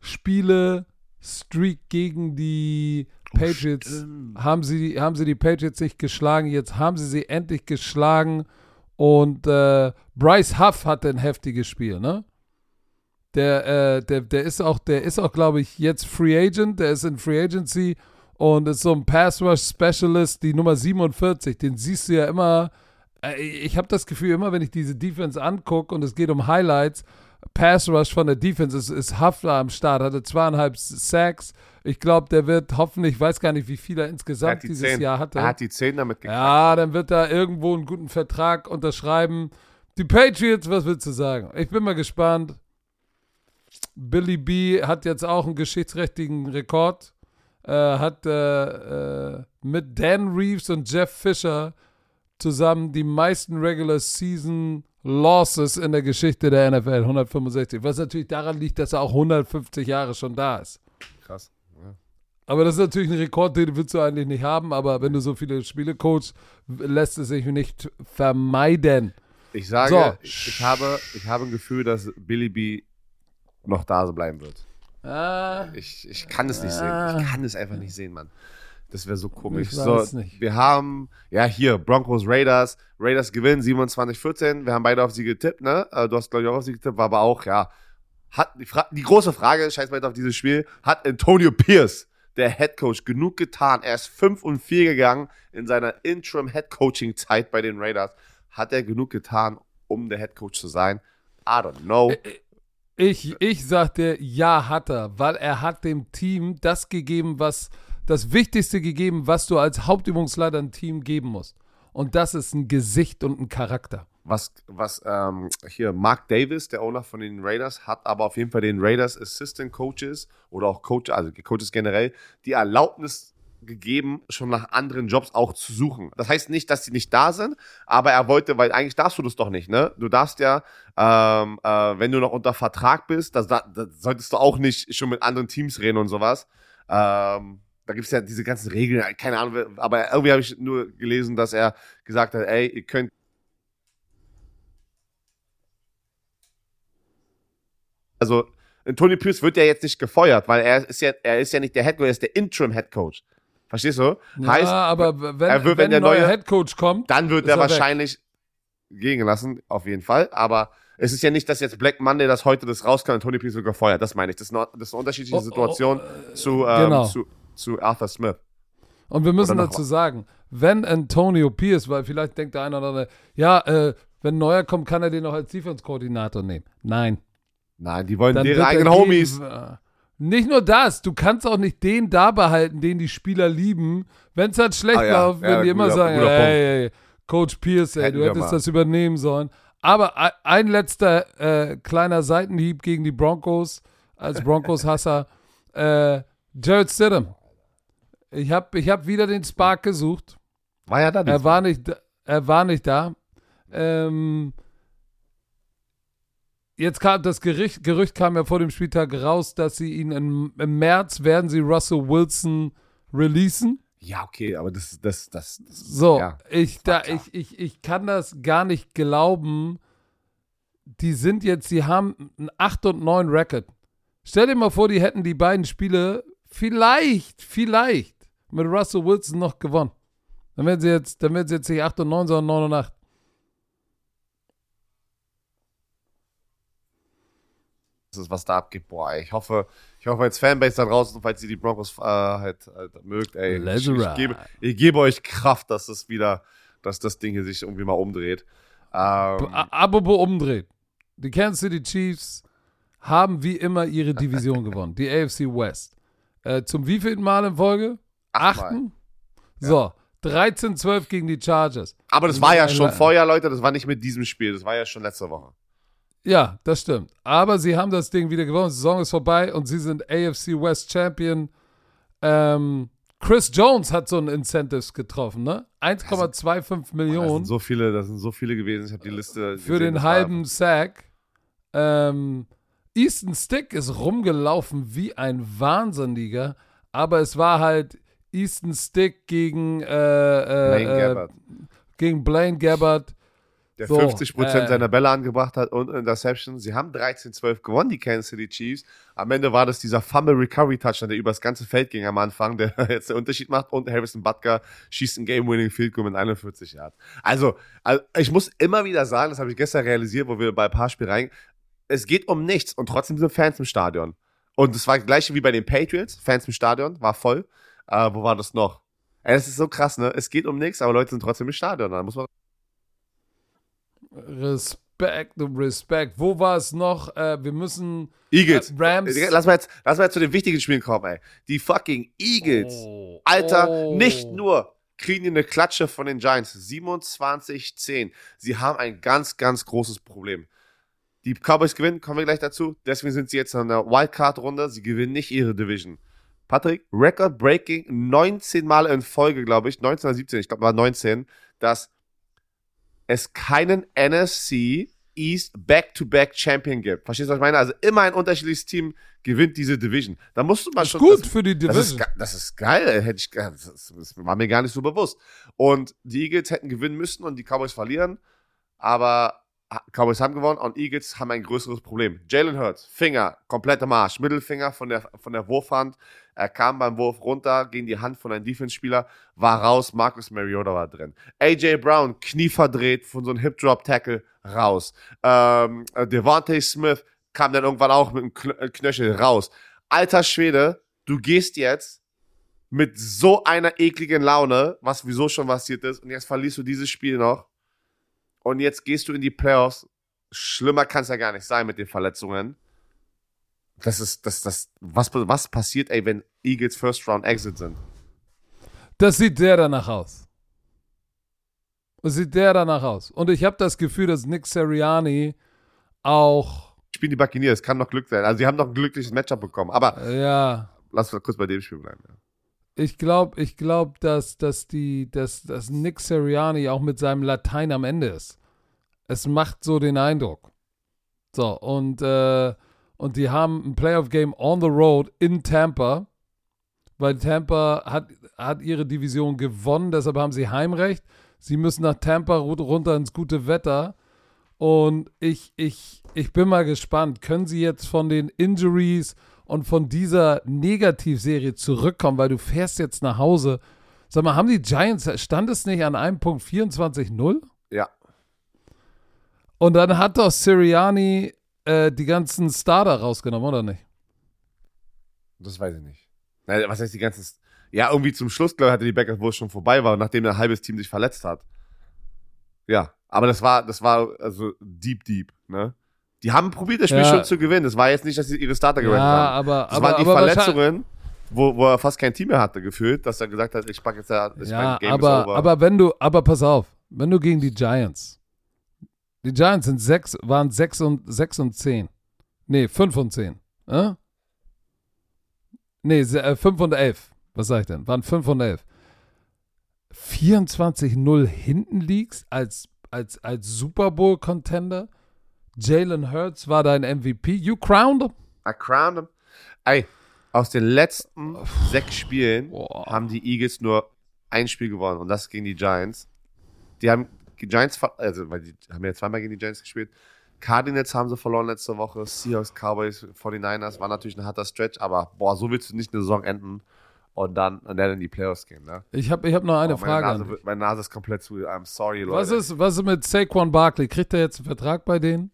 Spiele Streak gegen die Patriots. stimmt. haben sie, haben sie die Patriots nicht geschlagen, jetzt haben sie sie endlich geschlagen und äh, Bryce Huff hatte ein heftiges Spiel, ne? Der, äh, der, der ist auch, der ist auch, glaube ich, jetzt Free Agent, der ist in Free Agency und ist so ein Pass Rush Specialist, die Nummer 47, den siehst du ja immer. Äh, ich habe das Gefühl, immer wenn ich diese Defense angucke und es geht um Highlights, Pass Rush von der Defense ist, ist Hafler am Start, hatte zweieinhalb Sacks. Ich glaube, der wird hoffentlich, ich weiß gar nicht, wie viel er Er insgesamt die dieses 10. Jahr hatte. Er hat die 10 damit geknackt. Ja, dann wird er irgendwo einen guten Vertrag unterschreiben. Die Patriots, was willst du sagen? Ich bin mal gespannt. Billy B hat jetzt auch einen geschichtsträchtigen Rekord. Äh, hat äh, äh, mit Dan Reeves und Jeff Fisher zusammen die meisten Regular Season Losses in der Geschichte der NFL, 165. Was natürlich daran liegt, dass er auch 150 Jahre schon da ist. Krass. Ja. Aber das ist natürlich ein Rekord, den willst du eigentlich nicht haben, aber wenn du so viele Spiele coachst, lässt es sich nicht vermeiden. Ich sage, So. ich, ich, habe, ich habe ein Gefühl, dass Billy B noch da so bleiben wird. Ah, Ich, ich kann es nicht Ah. sehen. Ich kann es einfach nicht sehen, Mann. Das wäre so komisch. Ich so, weiß nicht. Wir haben, ja, hier, Broncos, Raiders. Raiders gewinnen 27-14. Wir haben beide auf sie getippt, ne? Äh, Du hast, glaube ich, auch auf sie getippt, war aber auch, ja. Hat die, Fra die große Frage, scheiß weiter auf dieses Spiel, hat Antonio Pierce, der Head Coach genug getan? Er ist 5 und 4 gegangen in seiner Interim Head Coaching Zeit bei den Raiders. Hat er genug getan, um der Head Coach zu sein? I don't know. Ich, ich sagte, ja, hat er, weil er hat dem Team das gegeben, was das Wichtigste gegeben, was du als Hauptübungsleiter ein Team geben musst. Und das ist ein Gesicht und ein Charakter. Was, was ähm, hier Mark Davis, der Owner von den Raiders, hat aber auf jeden Fall den Raiders Assistant Coaches oder auch Coach, also Coaches generell, die Erlaubnis gegeben, schon nach anderen Jobs auch zu suchen. Das heißt nicht, dass sie nicht da sind, aber er wollte, weil eigentlich darfst du das doch nicht, ne? Du darfst ja, ähm, äh, wenn du noch unter Vertrag bist, das, solltest du auch nicht schon mit anderen Teams reden und sowas. Ähm, da gibt es ja diese ganzen Regeln, keine Ahnung, aber irgendwie habe ich nur gelesen, dass er gesagt hat, ey, ihr könnt also Tony Pierce wird ja jetzt nicht gefeuert, weil er ist ja, er ist ja nicht der Head Coach, er ist der Interim Head Coach. Verstehst du? Ja, heißt, aber wenn, er wird, wenn, wenn der neue Head Coach kommt, dann wird er, er wahrscheinlich gehen gelassen, auf jeden Fall. Aber es ist ja nicht, dass jetzt Black Monday, das heute das rauskam und Tony Pierce wird gefeuert. Das meine ich. Das ist eine, das ist eine unterschiedliche oh, Situation oh, zu, ähm, genau. zu, zu Arthur Smith. Und wir müssen dazu sagen, wenn Antonio Pierce, weil vielleicht denkt der eine oder andere, ja, äh, wenn neuer kommt, kann er den noch als Defense-Koordinator nehmen. Nein. Nein, die wollen ihre eigenen Homies. Gehen, nicht nur das, du kannst auch nicht den da behalten, den die Spieler lieben, wenn es halt schlecht ah, ja. läuft, wenn ja, die immer sagen, hey, hey, Coach Pierce, ey, du hättest das übernehmen sollen. Aber ein letzter äh, kleiner Seitenhieb gegen die Broncos als Broncos-Hasser. äh, Jared Stidham. Ich habe ich hab wieder den Spark gesucht. War ja da nicht. Er war nicht, er war nicht da. Ähm, Jetzt kam das Gericht, Gerücht kam ja vor dem Spieltag raus, dass sie ihn in, im März werden sie Russell Wilson releasen. Ja, okay, aber das, das, das, das so, ja, ich, da, ich, ich, ich kann das gar nicht glauben. Die sind jetzt, sie haben ein 8 und 9 Record. Stell dir mal vor, die hätten die beiden Spiele vielleicht, vielleicht mit Russell Wilson noch gewonnen. Dann wären sie jetzt, dann wären sie jetzt nicht 8 und 9, sondern 9 und 8. ist, was da abgeht. Boah, ich hoffe, ich hoffe als Fanbase da draußen, falls ihr die Broncos äh, halt, halt, mögt, ey, ich, ich, gebe, ich gebe euch Kraft, dass es wieder, dass das Ding hier sich irgendwie mal umdreht. Ähm, Apropos umdreht. Die Kansas City Chiefs haben wie immer ihre Division <laughs> gewonnen, die AFC West. Äh, zum wievielten Mal in Folge? Achten? Ja. So, 13-12 gegen die Chargers. Aber das war ja schon vorher, Leute, das war nicht mit diesem Spiel, das war ja schon letzte Woche. Ja, das stimmt. Aber sie haben das Ding wieder gewonnen. Die Saison ist vorbei und sie sind AFC West Champion. Ähm, Chris Jones hat so ein Incentives getroffen, ne? 1,25 Millionen. Das sind so viele, das sind so viele gewesen. Ich habe die Liste. Für gesehen, den halben Sack. Ähm, Easton Stick ist rumgelaufen wie ein Wahnsinniger, aber es war halt Easton Stick gegen, äh, äh, Blaine Gabbard. gegen Blaine Gabbard der so, 50 Prozent äh, seiner Bälle angebracht hat und Interception. Sie haben 13-12 gewonnen, die Kansas City Chiefs. Am Ende war das dieser Fumble Recovery Touchdown, der übers ganze Feld ging am Anfang, der <laughs> jetzt den Unterschied macht. Und Harrison Butker schießt ein Game-Winning Field Goal mit 41 Yards. Also, also, ich muss immer wieder sagen, das habe ich gestern realisiert, wo wir bei ein paar Spielen rein. Es geht um nichts und trotzdem sind Fans im Stadion. Und das war das gleiche wie bei den Patriots. Fans im Stadion, war voll. Äh, wo war das noch? Es ist so krass, ne? Es geht um nichts, aber Leute sind trotzdem im Stadion. Da muss man Respekt, Respekt. Wo war es noch? Äh, wir müssen. Eagles. Äh, Rams. Lass mal, jetzt, lass mal jetzt zu den wichtigen Spielen kommen, ey. Die fucking Eagles. Oh. Alter, oh. nicht nur kriegen die eine Klatsche von den Giants. 27-10. Sie haben ein ganz, ganz großes Problem. Die Cowboys gewinnen, kommen wir gleich dazu. Deswegen sind sie jetzt in der Wildcard-Runde. Sie gewinnen nicht ihre Division. Patrick, Record-Breaking 19 Mal in Folge, glaube ich. 19 oder 17, ich glaube, war 19, dass es keinen NFC East Back-to-Back Champion gibt. Verstehst du, was ich meine? Also immer ein unterschiedliches Team gewinnt diese Division. Da musst du mal schon. Gut das, für die Division. Das ist, das ist geil. Hätte ich, das, das war mir gar nicht so bewusst. Und die Eagles hätten gewinnen müssen und die Cowboys verlieren. Aber Cowboys haben gewonnen und Eagles haben ein größeres Problem. Jalen Hurts, Finger, kompletter Marsch, Mittelfinger von der, von der Wurfhand. Er kam beim Wurf runter gegen die Hand von einem Defense-Spieler, war raus, Marcus Mariota war drin. AJ Brown, Knie verdreht von so einem Hip-Drop-Tackle, raus. Ähm, Devontae Smith kam dann irgendwann auch mit einem äh, Knöchel raus. Alter Schwede, du gehst jetzt mit so einer ekligen Laune, was wieso schon passiert ist, und jetzt verlierst du dieses Spiel noch. Und jetzt gehst du in die Playoffs. Schlimmer kann es ja gar nicht sein mit den Verletzungen. Das ist, das, das, was, was passiert, ey, wenn Eagles First Round Exit sind? Das sieht sehr danach aus. Das sieht sehr danach aus. Und ich habe das Gefühl, dass Nick Seriani auch. Spielen die Buccaneers, kann noch Glück sein. Also, sie haben noch ein glückliches Matchup bekommen. Aber Ja. lass uns kurz bei dem Spiel bleiben. Ja. Ich glaube, ich glaub, dass, dass, die, dass, dass Nick Seriani auch mit seinem Latein am Ende ist. Es macht so den Eindruck. So, und, äh, und die haben ein Playoff-Game on the road in Tampa, weil Tampa hat, hat ihre Division gewonnen, deshalb haben sie Heimrecht. Sie müssen nach Tampa ru- runter ins gute Wetter. Und ich, ich, ich bin mal gespannt, können sie jetzt von den Injuries und von dieser Negativserie zurückkommen, weil du fährst jetzt nach Hause. Sag mal, haben die Giants, stand es nicht an einem Punkt 24-0? ja. Und dann hat doch Sirianni äh, die ganzen Starter rausgenommen, oder nicht? Das weiß ich nicht. Nein, was heißt die ganzen. Ja, irgendwie zum Schluss, glaube ich, hatte die Backers, wo es schon vorbei war, nachdem ein halbes Team sich verletzt hat. Ja, aber das war, das war also deep, deep, ne? Die haben probiert, das Spiel Ja. schon zu gewinnen. Das war jetzt nicht, dass sie ihre Starter gewinnen Ja, haben. aber, Das aber, waren die aber Verletzungen, wo, wo er fast kein Team mehr hatte, gefühlt, dass er gesagt hat, ich pack jetzt ja, ich Ja, mein Game aber, aber wenn du, aber pass auf, wenn du gegen die Giants, die Giants sind sechs, waren 6 und, 6 und 10. Nee, 5 und 10. Äh? Nee, 5 und 11. Was sag ich denn? Waren 5 und 11. 24-0 hinten liegst als, als, als Super Bowl-Contender. Jalen Hurts war dein MVP. You crowned him. I crowned him. Ey, aus den letzten sechs Spielen Boah. haben die Eagles nur ein Spiel gewonnen und das gegen die Giants. Die haben die Giants, also weil die haben ja zweimal gegen die Giants gespielt. Cardinals haben sie verloren letzte Woche. Seahawks, Cowboys, 49ers war natürlich ein harter Stretch, aber boah, so willst du nicht eine Saison enden und dann, und dann in die Playoffs gehen, ne? Ich habe ich hab noch eine Oh, meine, Frage. Nase, meine Nase ist komplett zu. I'm sorry, Leute. Was ist, was ist mit Saquon Barkley? Kriegt er jetzt einen Vertrag bei denen?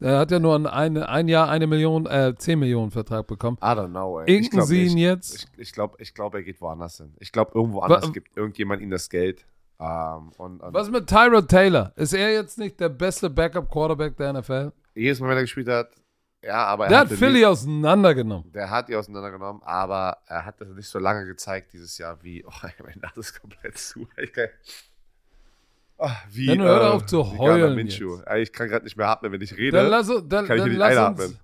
Er hat ja nur ein, ein Jahr eine Million, äh, 10 Millionen Vertrag bekommen. I don't know, ey. Ich Inken glaub sie ihn jetzt? Ich, ich glaube, ich glaub, er geht woanders hin. Ich glaube, irgendwo anders Wa- gibt irgendjemand ihm das Geld. Ähm, und, und Was mit Tyrod Taylor? Ist er jetzt nicht der beste Backup-Quarterback der NFL? jedes Mal, wenn er gespielt hat, ja, aber er Der hat Philly nicht, auseinandergenommen. der hat die auseinandergenommen, aber er hat das nicht so lange gezeigt dieses Jahr wie, oh, <laughs> meine Nase ist komplett zu. Ich kann, oh, wie, Dann hör auf zu heulen Ich kann gerade nicht mehr atmen, wenn ich rede. Dann lass, uns- dann, kann ich dann lass einatmen. uns.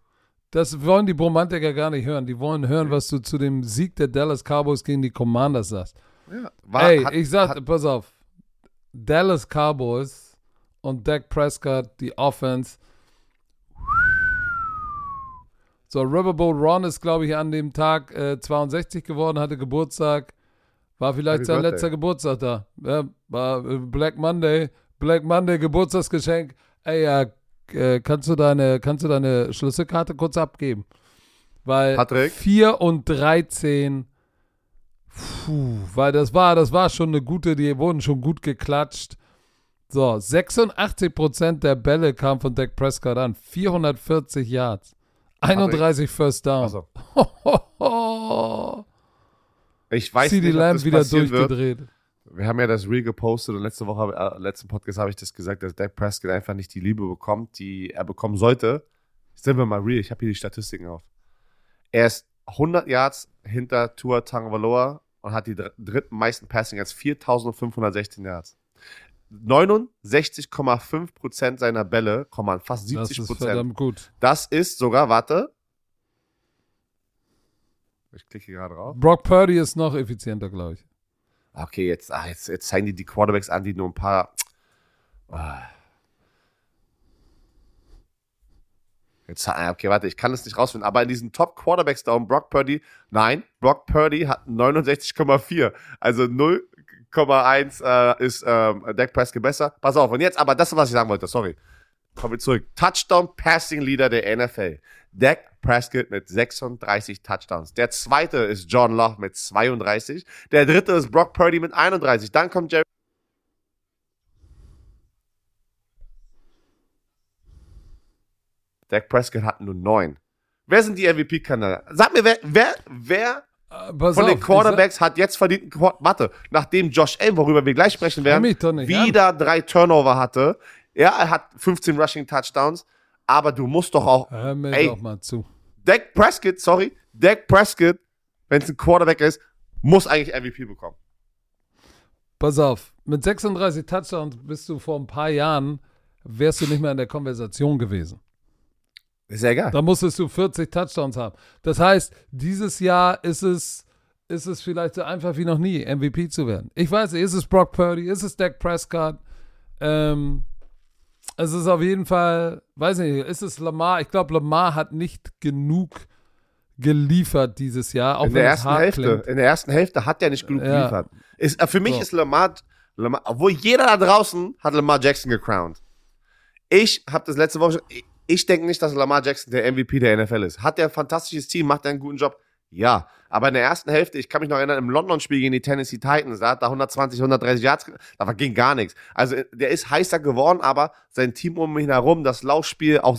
Das wollen die Bromantiker gar nicht hören. Die wollen hören, was du zu dem Sieg der Dallas Cowboys gegen die Commanders sagst. ja, war, Ey, hat, ich sag, hat, pass auf. Dallas Cowboys und Dak Prescott, die Offense. So, Riverboat Ron ist, glaube ich, an dem Tag äh, 62 geworden, hatte Geburtstag. War vielleicht Happy sein Birthday. letzter Geburtstag da. Ja, war äh, Black Monday. Black Monday Geburtstagsgeschenk. Ey, ja, äh, kannst du deine, kannst du deine Schlüsselkarte kurz abgeben? Weil Patrick? 4 und 13 Puh, weil das war, das war schon eine gute, die wurden schon gut geklatscht. So, 86% der Bälle kamen von Dak Prescott an. 440 Yards. 31 First Down. also, Oh, <laughs> ich weiß CD nicht, ob Lamb wieder passieren wird. durchgedreht. Wir haben ja das Reel gepostet und letzte Woche, äh, letzten Podcast habe ich das gesagt, dass Dak Prescott einfach nicht die Liebe bekommt, die er bekommen sollte. Sind wir mal real, ich habe hier die Statistiken auf. Er ist 100 Yards hinter Tua Tagovailoa und hat die dr dritten meisten Passing Yards, 4516 Yards. 69,5% seiner Bälle kommen an, fast Das 70%. ist verdammt gut. Das ist sogar, warte. Ich klicke hier gerade drauf. Brock Purdy ist noch effizienter, glaube ich. Okay, jetzt, ah, jetzt, jetzt zeigen die die Quarterbacks an, die nur ein paar. Ah. Ah, okay, warte, ich kann es nicht rausfinden. Aber in diesen Top Quarterbacks da Brock Purdy, nein, Brock Purdy hat 69,4. Also 0,1 äh, ist ähm, Dak Prescott besser. Pass auf, und jetzt, aber das was ich sagen wollte, sorry. Kommen wir zurück. Touchdown Passing Leader der NFL. Dak Prescott mit 36 Touchdowns. Der zweite ist John Love mit 32. Der dritte ist Brock Purdy mit 31. Dann kommt Jerry. Dak Prescott hat nur 9. Wer sind die MVP-Kandidaten? Sag mir, wer, wer, wer pass von auf, den Quarterbacks hat jetzt verdient, warte, nachdem Josh Allen, worüber wir gleich sprechen werden, wieder drei Turnover hatte. Ja, er hat 15 Rushing Touchdowns, aber du musst doch auch, hör mir Ey. doch mal zu. Dak Prescott, sorry, Dak Prescott, wenn es ein Quarterback ist, muss eigentlich MVP bekommen. Pass auf, mit 36 Touchdowns bist du vor ein paar Jahren, wärst du nicht mehr in der Konversation gewesen. Ist ja egal. Da musstest du 40 Touchdowns haben. Das heißt, dieses Jahr ist es, ist es vielleicht so einfach wie noch nie, MVP zu werden. Ich weiß nicht, ist es Brock Purdy, ist es Dak Prescott? Ähm, es ist auf jeden Fall, weiß nicht, ist es Lamar? Ich glaube, Lamar hat nicht genug geliefert dieses Jahr. Auch in der ersten Hälfte, klingt. in der ersten Hälfte hat er nicht genug Ja. geliefert. Ist, äh, für mich So. ist Lamar, Lamar, obwohl jeder da draußen hat Lamar Jackson gecrowned. Ich habe das letzte Woche schon, ich, ich denke nicht, dass Lamar Jackson der MVP der NFL ist. Hat er ein fantastisches Team, macht er einen guten Job? Ja. Aber in der ersten Hälfte, ich kann mich noch erinnern, im London-Spiel gegen die Tennessee Titans, da hat er 120, 130 Yards, da ging gar nichts. Also der ist heißer geworden, aber sein Team um ihn herum, das Laufspiel, auch,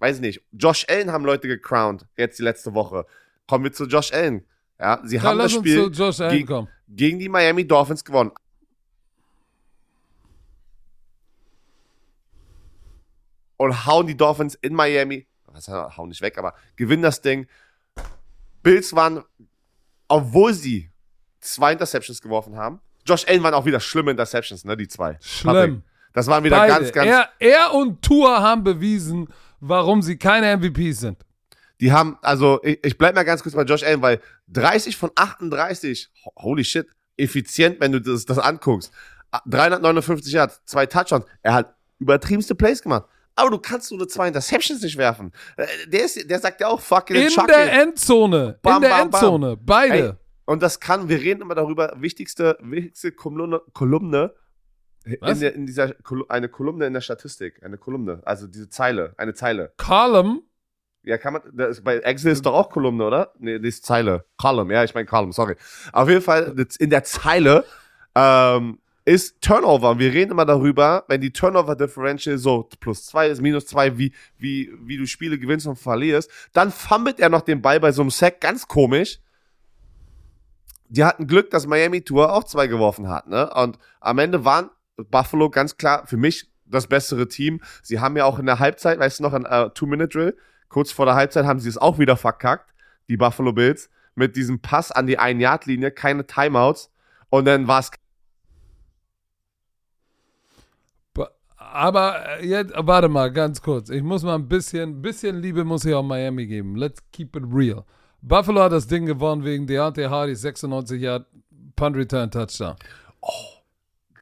weiß ich nicht, Josh Allen haben Leute gecrowned, jetzt die letzte Woche. Kommen wir zu Josh Allen. Ja, sie Ja, haben das Spiel gegen, gegen die Miami Dolphins gewonnen. Und hauen die Dolphins in Miami, was hauen nicht weg, aber gewinnen das Ding. Bills waren, obwohl sie zwei Interceptions geworfen haben, Josh Allen waren auch wieder schlimme Interceptions, ne, die zwei. Schlimm. Patrick. Das waren wieder Beide. ganz, ganz, Er, er und Tour haben bewiesen, warum sie keine MVPs sind. die haben, also ich, ich bleib mal ganz kurz bei Josh Allen, weil 30 von 38, ho- holy shit, effizient, wenn du das, das anguckst. 359 Yards, zwei Touchdowns. Er hat übertriebenste Plays gemacht. Aber du kannst eine zwei Interceptions nicht werfen. Äh, Der, ist, der sagt ja auch fucking In chuck der it. Endzone. Bam, in der bam, bam. Endzone. Beide. Ey, und das kann, wir reden immer darüber, wichtigste, wichtigste Kolumne, Kolumne in, der, in dieser, eine Kolumne in der Statistik, eine Kolumne, also diese Zeile, eine Zeile. Column. Ja, kann man, das ist, bei Excel ist doch auch Kolumne, oder? Nee, das ist Zeile. Column, ja, ich meine Column, sorry. Auf jeden Fall, in der Zeile ähm, ist Turnover. Wir reden immer darüber, wenn die Turnover-Differential so plus zwei ist, minus zwei, wie, wie, wie du Spiele gewinnst und verlierst, dann fummelt er noch den Ball bei so einem Sack, ganz komisch. Die hatten Glück, dass Miami Tour auch zwei geworfen hat, ne? Und am Ende waren Buffalo ganz klar für mich das bessere Team. Sie haben ja auch in der Halbzeit, weißt du noch, ein äh, Two-Minute-Drill, kurz vor der Halbzeit haben sie es auch wieder verkackt, die Buffalo Bills, mit diesem Pass an die Ein-Yard-Linie, keine Timeouts. Und dann war es Aber äh, jetzt, warte mal, ganz kurz. Ich muss mal ein bisschen, bisschen Liebe muss ich auch Miami geben. Let's keep it real. Buffalo hat das Ding gewonnen wegen Deontay Hardy 96 Yard Punt Return Touchdown.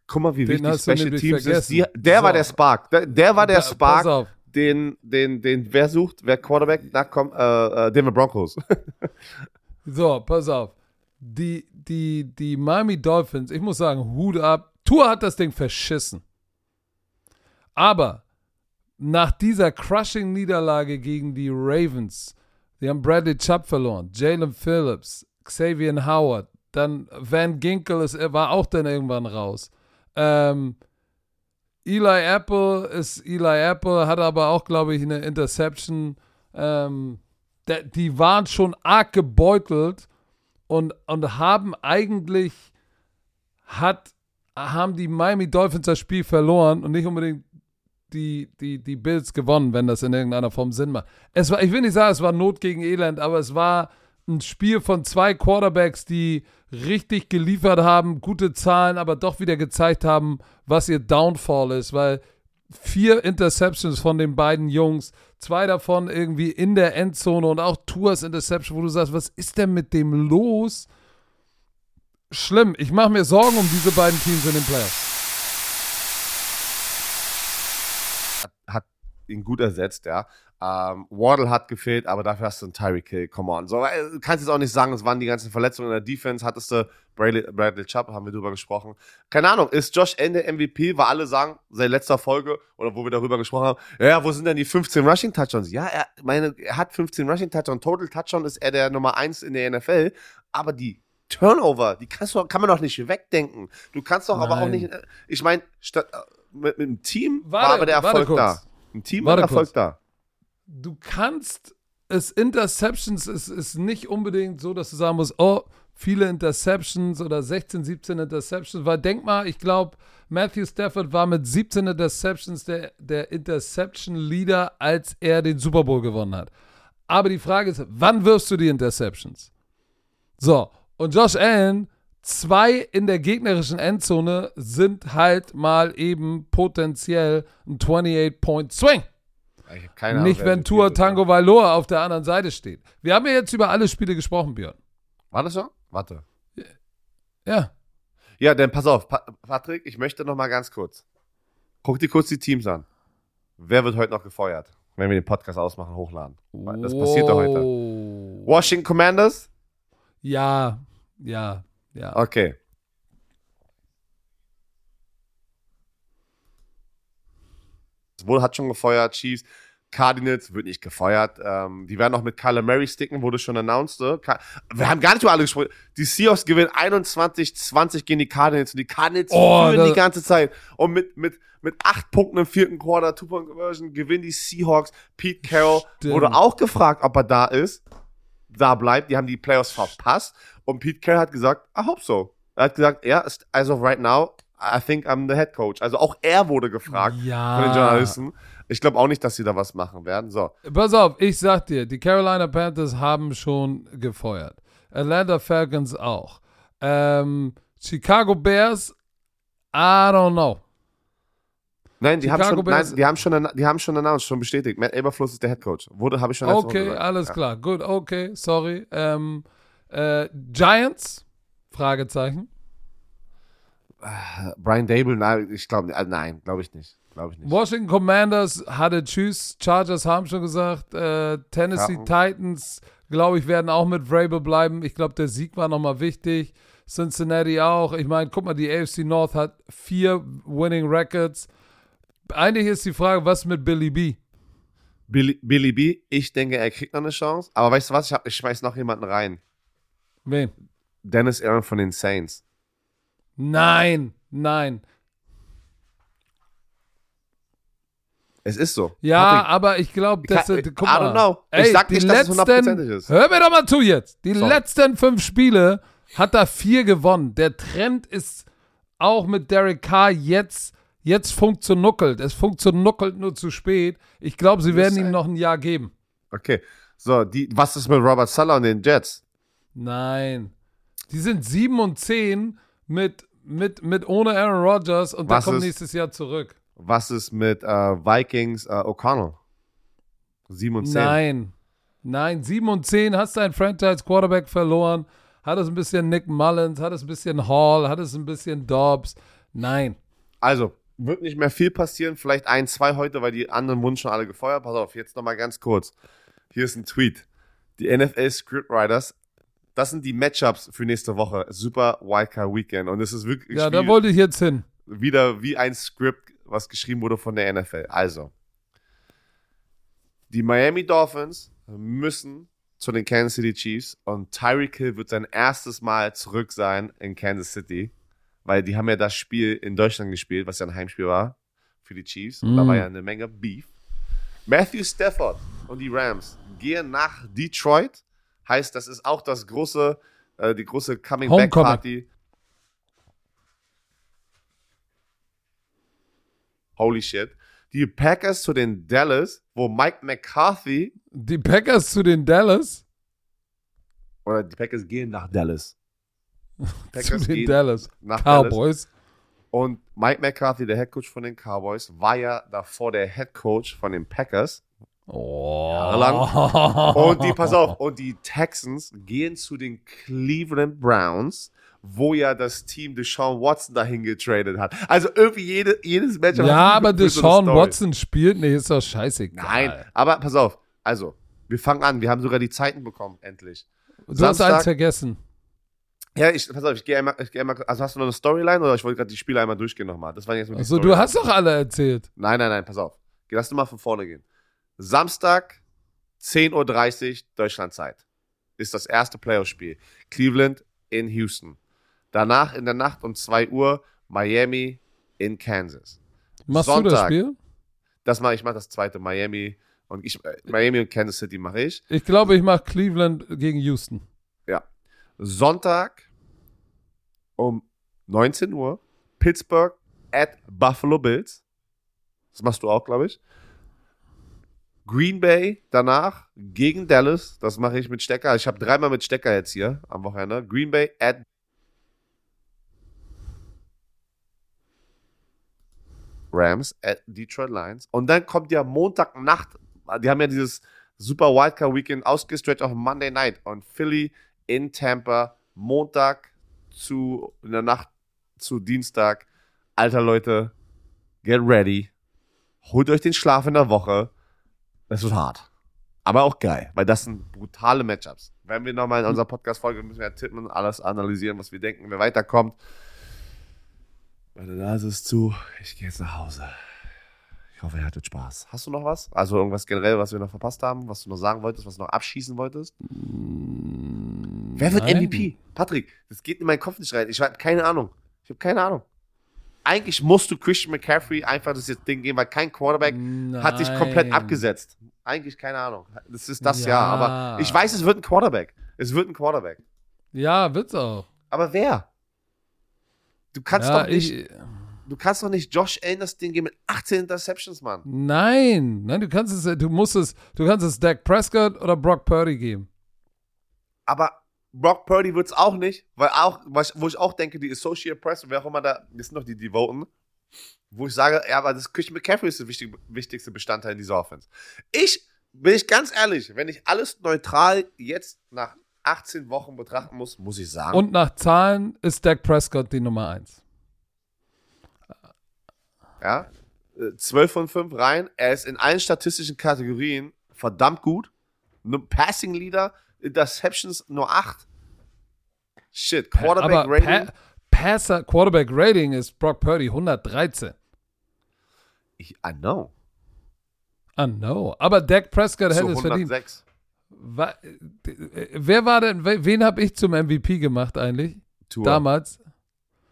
Guck mal, wie Den wichtig Special Teams ist. Die, der So. war der Spark. Der, der war der Pass Spark, auf. den, den, den, wer sucht, wer Quarterback, na komm, äh, äh, Denver Broncos. <laughs> So, pass auf. Die, die, die Miami Dolphins, ich muss sagen, Hut ab. Tour hat das Ding verschissen. Aber nach dieser Crushing-Niederlage gegen die Ravens, die haben Bradley Chubb verloren, Jalen Phillips, Xavier Howard, dann Van Ginkel ist, war auch dann irgendwann raus. Ähm, Eli Apple ist Eli Apple, hat aber auch, glaube ich, eine Interception. Ähm, der, die waren schon arg gebeutelt und, und haben eigentlich hat, haben die Miami Dolphins das Spiel verloren und nicht unbedingt die, die, die Bills gewonnen, wenn das in irgendeiner Form Sinn macht. Es war, ich will nicht sagen, es war Not gegen Elend, aber es war ein Spiel von zwei Quarterbacks, die richtig geliefert haben, gute Zahlen, aber doch wieder gezeigt haben, was ihr Downfall ist, weil vier Interceptions von den beiden Jungs, zwei davon irgendwie in der Endzone und auch Tours Interception, wo du sagst, was ist denn mit dem los? Schlimm. Ich mache mir Sorgen um diese beiden Teams in den Playoffs. hat ihn gut ersetzt, ja. Ähm, Waddle hat gefehlt, aber dafür hast du einen Tyreek Hill, come on. So, äh, du kannst jetzt auch nicht sagen, es waren die ganzen Verletzungen in der Defense, hattest du Bradley, Bradley Chubb, haben wir drüber gesprochen. Keine Ahnung, ist Josh Ende MVP, weil alle sagen, seit letzter Folge, oder wo wir darüber gesprochen haben, ja, wo sind denn die 15 Rushing Touchdowns? Ja, er, meine, er hat 15 Rushing Touchdowns, Total Touchdown ist er der Nummer 1 in der NFL, aber die Turnover, die kannst du, kann man doch nicht wegdenken. Du kannst doch aber auch Nein. nicht, äh, ich meine, statt, äh, mit, mit dem Team Warte, war aber der Erfolg da. Im Team war Erfolg da. Du kannst es Interceptions ist, ist nicht unbedingt so, dass du sagen musst, oh, viele Interceptions oder 16, 17 Interceptions, weil denk mal, ich glaube, Matthew Stafford war mit 17 Interceptions der, der Interception-Leader, als er den Super Bowl gewonnen hat. Aber die Frage ist, wann wirfst du die Interceptions? So, und Josh Allen, zwei in der gegnerischen Endzone sind halt mal eben potenziell ein 28-Point-Swing. Ich hab keine Ahnung, Nicht, wenn vierte Tango Vailoa auf der anderen Seite steht. Wir haben ja jetzt über alle Spiele gesprochen, Björn. War das schon? Warte. Ja. Ja, dann pass auf, pa Patrick, ich möchte noch mal ganz kurz. Guck dir kurz die Teams an. Wer wird heute noch gefeuert, wenn wir den Podcast ausmachen, hochladen? Das passiert doch heute. Wow. Washington Commanders? Ja, ja, ja. Okay. Wohl hat schon gefeuert, Chiefs. Cardinals wird nicht gefeuert. Ähm, die werden noch mit Kyler Murray sticken, wurde schon announced. Ka- Wir haben gar nicht über alle gesprochen. Die Seahawks gewinnen 21-20 gegen die Cardinals und die Cardinals Oh, führen die ganze Zeit. Und mit, mit, mit acht Punkten im vierten Quarter, Two-Point-Conversion, gewinnen die Seahawks. Pete Carroll Stimmt. wurde auch gefragt, ob er da ist. Da bleibt. Die haben die Playoffs verpasst. Und Pete Carroll hat gesagt, I hope so. Er hat gesagt, ja, ist- as of right now, I think I'm the head coach. Also auch er wurde gefragt Ja. von den Journalisten. Ich glaube auch nicht, dass sie da was machen werden. So. Pass auf, ich sag dir, die Carolina Panthers haben schon gefeuert. Atlanta Falcons auch. Ähm, Chicago Bears, I don't know. Nein, die haben schon, Bears- nein, die haben schon, die haben schon announced, schon bestätigt. Matt Eberfluss ist der Head Coach. Wurde, habe ich schon letzte Okay, gesagt. alles Ja. klar. Gut, okay, sorry. Ähm, äh, Giants? Fragezeichen. Brian Dable, nein, ich glaube, nein, glaube ich nicht. Glaube ich nicht. Washington Commanders hatte Tschüss. Chargers haben schon gesagt. Äh, Tennessee Ja. Titans, glaube ich, werden auch mit Vrabel bleiben. Ich glaube, der Sieg war nochmal wichtig. Cincinnati auch. Ich meine, guck mal, die AFC North hat vier Winning Records. Eigentlich ist die Frage, was mit Billy B? Billy, Billy B, ich denke, er kriegt noch eine Chance. Aber weißt du was? Ich, hab, ich schmeiß noch jemanden rein. Wen? Dennis Aaron von den Saints. Nein, nein. Es ist so. Ja, Patrick, aber ich glaube, dass. kann- guck I don't mal. know. Ich Ey, sag die nicht, dass es letzten, hundertprozentig ist. Hör mir doch mal zu jetzt. Die Sorry. letzten fünf Spiele hat er vier gewonnen. Der Trend ist auch mit Derek Carr jetzt, jetzt funktioniert. Es funktioniert nur zu spät. Ich glaube, sie werden ihm noch ein Jahr geben. Okay. So, die, was ist mit Robert Sala und den Jets? Nein. Die sind sieben und zehn mit, mit, mit ohne Aaron Rodgers und Was der kommt ist- nächstes Jahr zurück. Was ist mit äh, Vikings äh, O'Connell? 7 und 10. Nein. Nein, 7 und 10 hast deinen Franchise-Quarterback verloren. Hat es ein bisschen Nick Mullins, hat es ein bisschen Hall, hat es ein bisschen Dobbs. Nein. Also, wird nicht mehr viel passieren. Vielleicht ein, zwei heute, weil die anderen wurden schon alle gefeuert. Pass auf, jetzt nochmal ganz kurz. Hier ist ein Tweet. Die NFL Scriptwriters, das sind die Matchups für nächste Woche. Super Wildcard Weekend. Und es ist wirklich Ja, da wollte ich jetzt hin. wieder wie ein Script, was geschrieben wurde von der NFL. Also, die Miami Dolphins müssen zu den Kansas City Chiefs und Tyreek Hill wird sein erstes Mal zurück sein in Kansas City, weil die haben ja das Spiel in Deutschland gespielt, was ja ein Heimspiel war für die Chiefs und da Mm. war ja eine Menge Beef. Matthew Stafford und die Rams gehen nach Detroit, heißt, das ist auch das große, äh, die große Coming Back Homecoming. Party. Holy shit. Die Packers zu den Dallas, wo Mike McCarthy Die Packers zu den Dallas. oder die Packers gehen nach Dallas. Zu Packers den gehen Dallas. nach Dallas. Cowboys. Und Mike McCarthy, der Head Coach von den Cowboys, war ja davor der Head Coach von den Packers. Oh. Jahrelang. Und die, pass auf, und die Texans gehen zu den Cleveland Browns, wo ja das Team Deshaun Watson dahin getradet hat. Also irgendwie jede, jedes Match. Ja, aber so Deshaun Story. Watson spielt nicht, ist doch scheißegal. Nein, aber pass auf. Also, wir fangen an. Wir haben sogar die Zeiten bekommen, endlich. Du hast Samstag- eins vergessen. Ja, ich, pass auf, ich gehe einmal, ich gehe einmal, also hast du noch eine Storyline oder ich wollte gerade die Spiele einmal durchgehen nochmal? Das waren jetzt die Achso, du hast doch alle erzählt. Nein, nein, nein, pass auf. Lass du mal von vorne gehen. Samstag, 10.30 Uhr Deutschlandzeit. Ist das erste Playoff-Spiel. Cleveland in Houston. Danach in der Nacht um 2 Uhr Miami in Kansas. Machst du das Sonntag. Spiel? Das mache ich mache das zweite Miami Und ich, äh, Miami und Kansas City mache ich. Ich glaube, ich mache Cleveland gegen Houston. Sonntag um 19 Uhr Pittsburgh at Buffalo Bills. Das machst du auch, glaube ich. Green Bay danach gegen Dallas. Das mache ich mit Stecker. Ich habe dreimal mit Stecker jetzt hier am Wochenende. Green Bay at Rams at Detroit Lions. Und dann kommt ja Montagnacht. Die haben ja dieses Super Wildcard Weekend ausgestretcht auf Monday Night. Und Philly in Tampa Montag zu in der Nacht zu Dienstag. Alter Leute, get ready. Holt euch den Schlaf in der Woche. Es wird hart. Aber auch geil, weil das sind brutale Matchups. Wenn wir nochmal in unserer Podcast-Folge müssen wir tippen und alles analysieren, was wir denken, wer weiterkommt. Meine Nase ist zu. Ich gehe jetzt nach Hause. Ich hoffe, ihr hattet Spaß. Hast du noch was? Also irgendwas generell, was wir noch verpasst haben, was du noch sagen wolltest, was du noch abschießen wolltest? Wer wird Nein. MVP? Patrick, das geht in meinen Kopf nicht rein. Ich habe keine Ahnung. Ich habe keine Ahnung. Eigentlich musst du Christian McCaffrey einfach das jetzt Ding geben, weil kein Quarterback hat sich komplett Nein. abgesetzt. Eigentlich keine Ahnung. Das ist das Ja. Jahr. Aber ich weiß, es wird ein Quarterback. Es wird ein Quarterback. Ja, wird's auch. Aber wer? Du kannst ja, doch nicht, ich, du kannst doch nicht Josh Allen das Ding geben mit 18 Interceptions, Mann. nein, nein, du kannst es, du musst es, du kannst es Dak Prescott oder Brock Purdy geben. Aber Brock Purdy wird's auch nicht, weil auch, wo ich auch denke, die Associate Press, wer auch immer da, das sind noch die, die voten, wo ich sage, ja, aber das Christian McCaffrey ist der wichtig, wichtigste Bestandteil in dieser Offense. Ich, bin ich ganz ehrlich, wenn ich alles neutral jetzt nach 18 Wochen betrachten muss, muss ich sagen, Und nach Zahlen ist Dak Prescott die Nummer eins. ja, äh, 12 von 5 rein, er ist in allen statistischen Kategorien verdammt gut, Passing Leader, Interceptions nur 8. Shit, Quarterback Aber Rating. pa Passer, Quarterback Rating ist Brock Purdy 113. ich, I know. Ah, no. Aber Dak Prescott So hätte es verdient. 106. Wa- äh, Wer war denn, we- wen habe ich zum MVP gemacht eigentlich? Tour. Damals?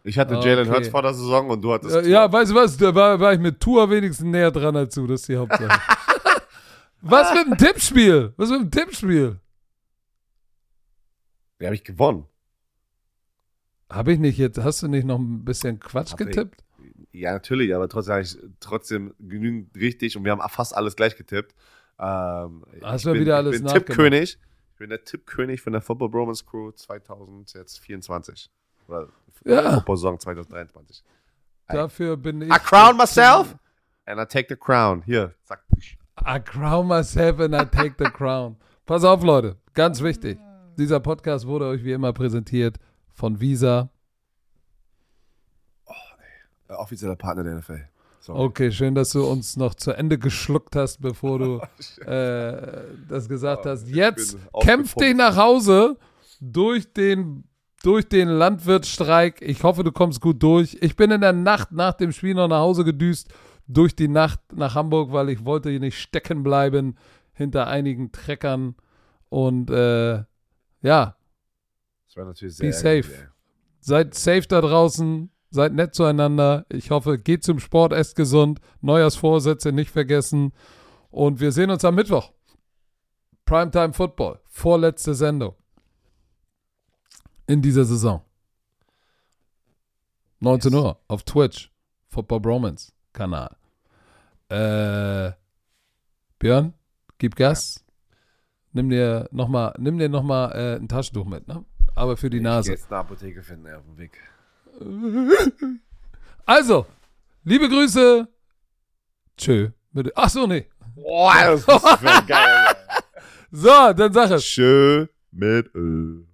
Ich hatte Jalen Okay. Hurts vor der Saison und du hattest Ja, ja, weißt du was? Da war, war ich mit Tour wenigstens näher dran als du. Das ist die Hauptsache. <laughs> was mit dem Tippspiel? Was mit dem Tippspiel? Die habe ich gewonnen. Habe ich nicht jetzt, hast du nicht noch ein bisschen Quatsch Hab ich. getippt? Ja, natürlich, aber trotzdem habe ich trotzdem genügend richtig und wir haben fast alles gleich getippt. Ähm, Hast ich du wieder alles ich bin? Tippkönig. Ich bin der Tippkönig von der Football Bromance Crew 2024. Oder Ja. Football Saison 2023. Dafür bin ich. I crown myself and I take the crown. Hier, zack. I crown myself and I take the crown. Pass auf, Leute. Ganz wichtig. Dieser Podcast wurde euch wie immer präsentiert von Visa. Äh, offizieller Partner der NFL. Sorry. Okay, schön, dass du uns noch zu Ende geschluckt hast, bevor du <laughs> äh, das gesagt hast. ich Jetzt kämpf dich nach Hause durch den, durch den Landwirtsstreik. Ich hoffe, du kommst gut durch. Ich bin in der Nacht nach dem Spiel noch nach Hause gedüst, durch die Nacht nach Hamburg, weil ich wollte hier nicht stecken bleiben hinter einigen Treckern. Und äh, ja, Das war natürlich Be sehr ärgerlich, safe. ey. Seid safe da draußen. Seid nett zueinander. Ich hoffe, geht zum Sport, esst gesund. Neujahrsvorsätze nicht vergessen. Und wir sehen uns am Mittwoch. Primetime Football. Vorletzte Sendung. In dieser Saison. 19 Yes. Uhr auf Twitch. Football Bromance Kanal. Äh, Björn, gib Gas. Nimm dir nochmal nimm dir noch mal, äh, ein Taschentuch mit, ne? Aber für die Ich Nase. jetzt eine Apotheke finden ey, auf dem Weg. <laughs> Also, liebe Grüße. Tschö. Bitte. Ach so, nee. Boah, das ist <laughs> geil. So, dann sag es. Schön mit Öl.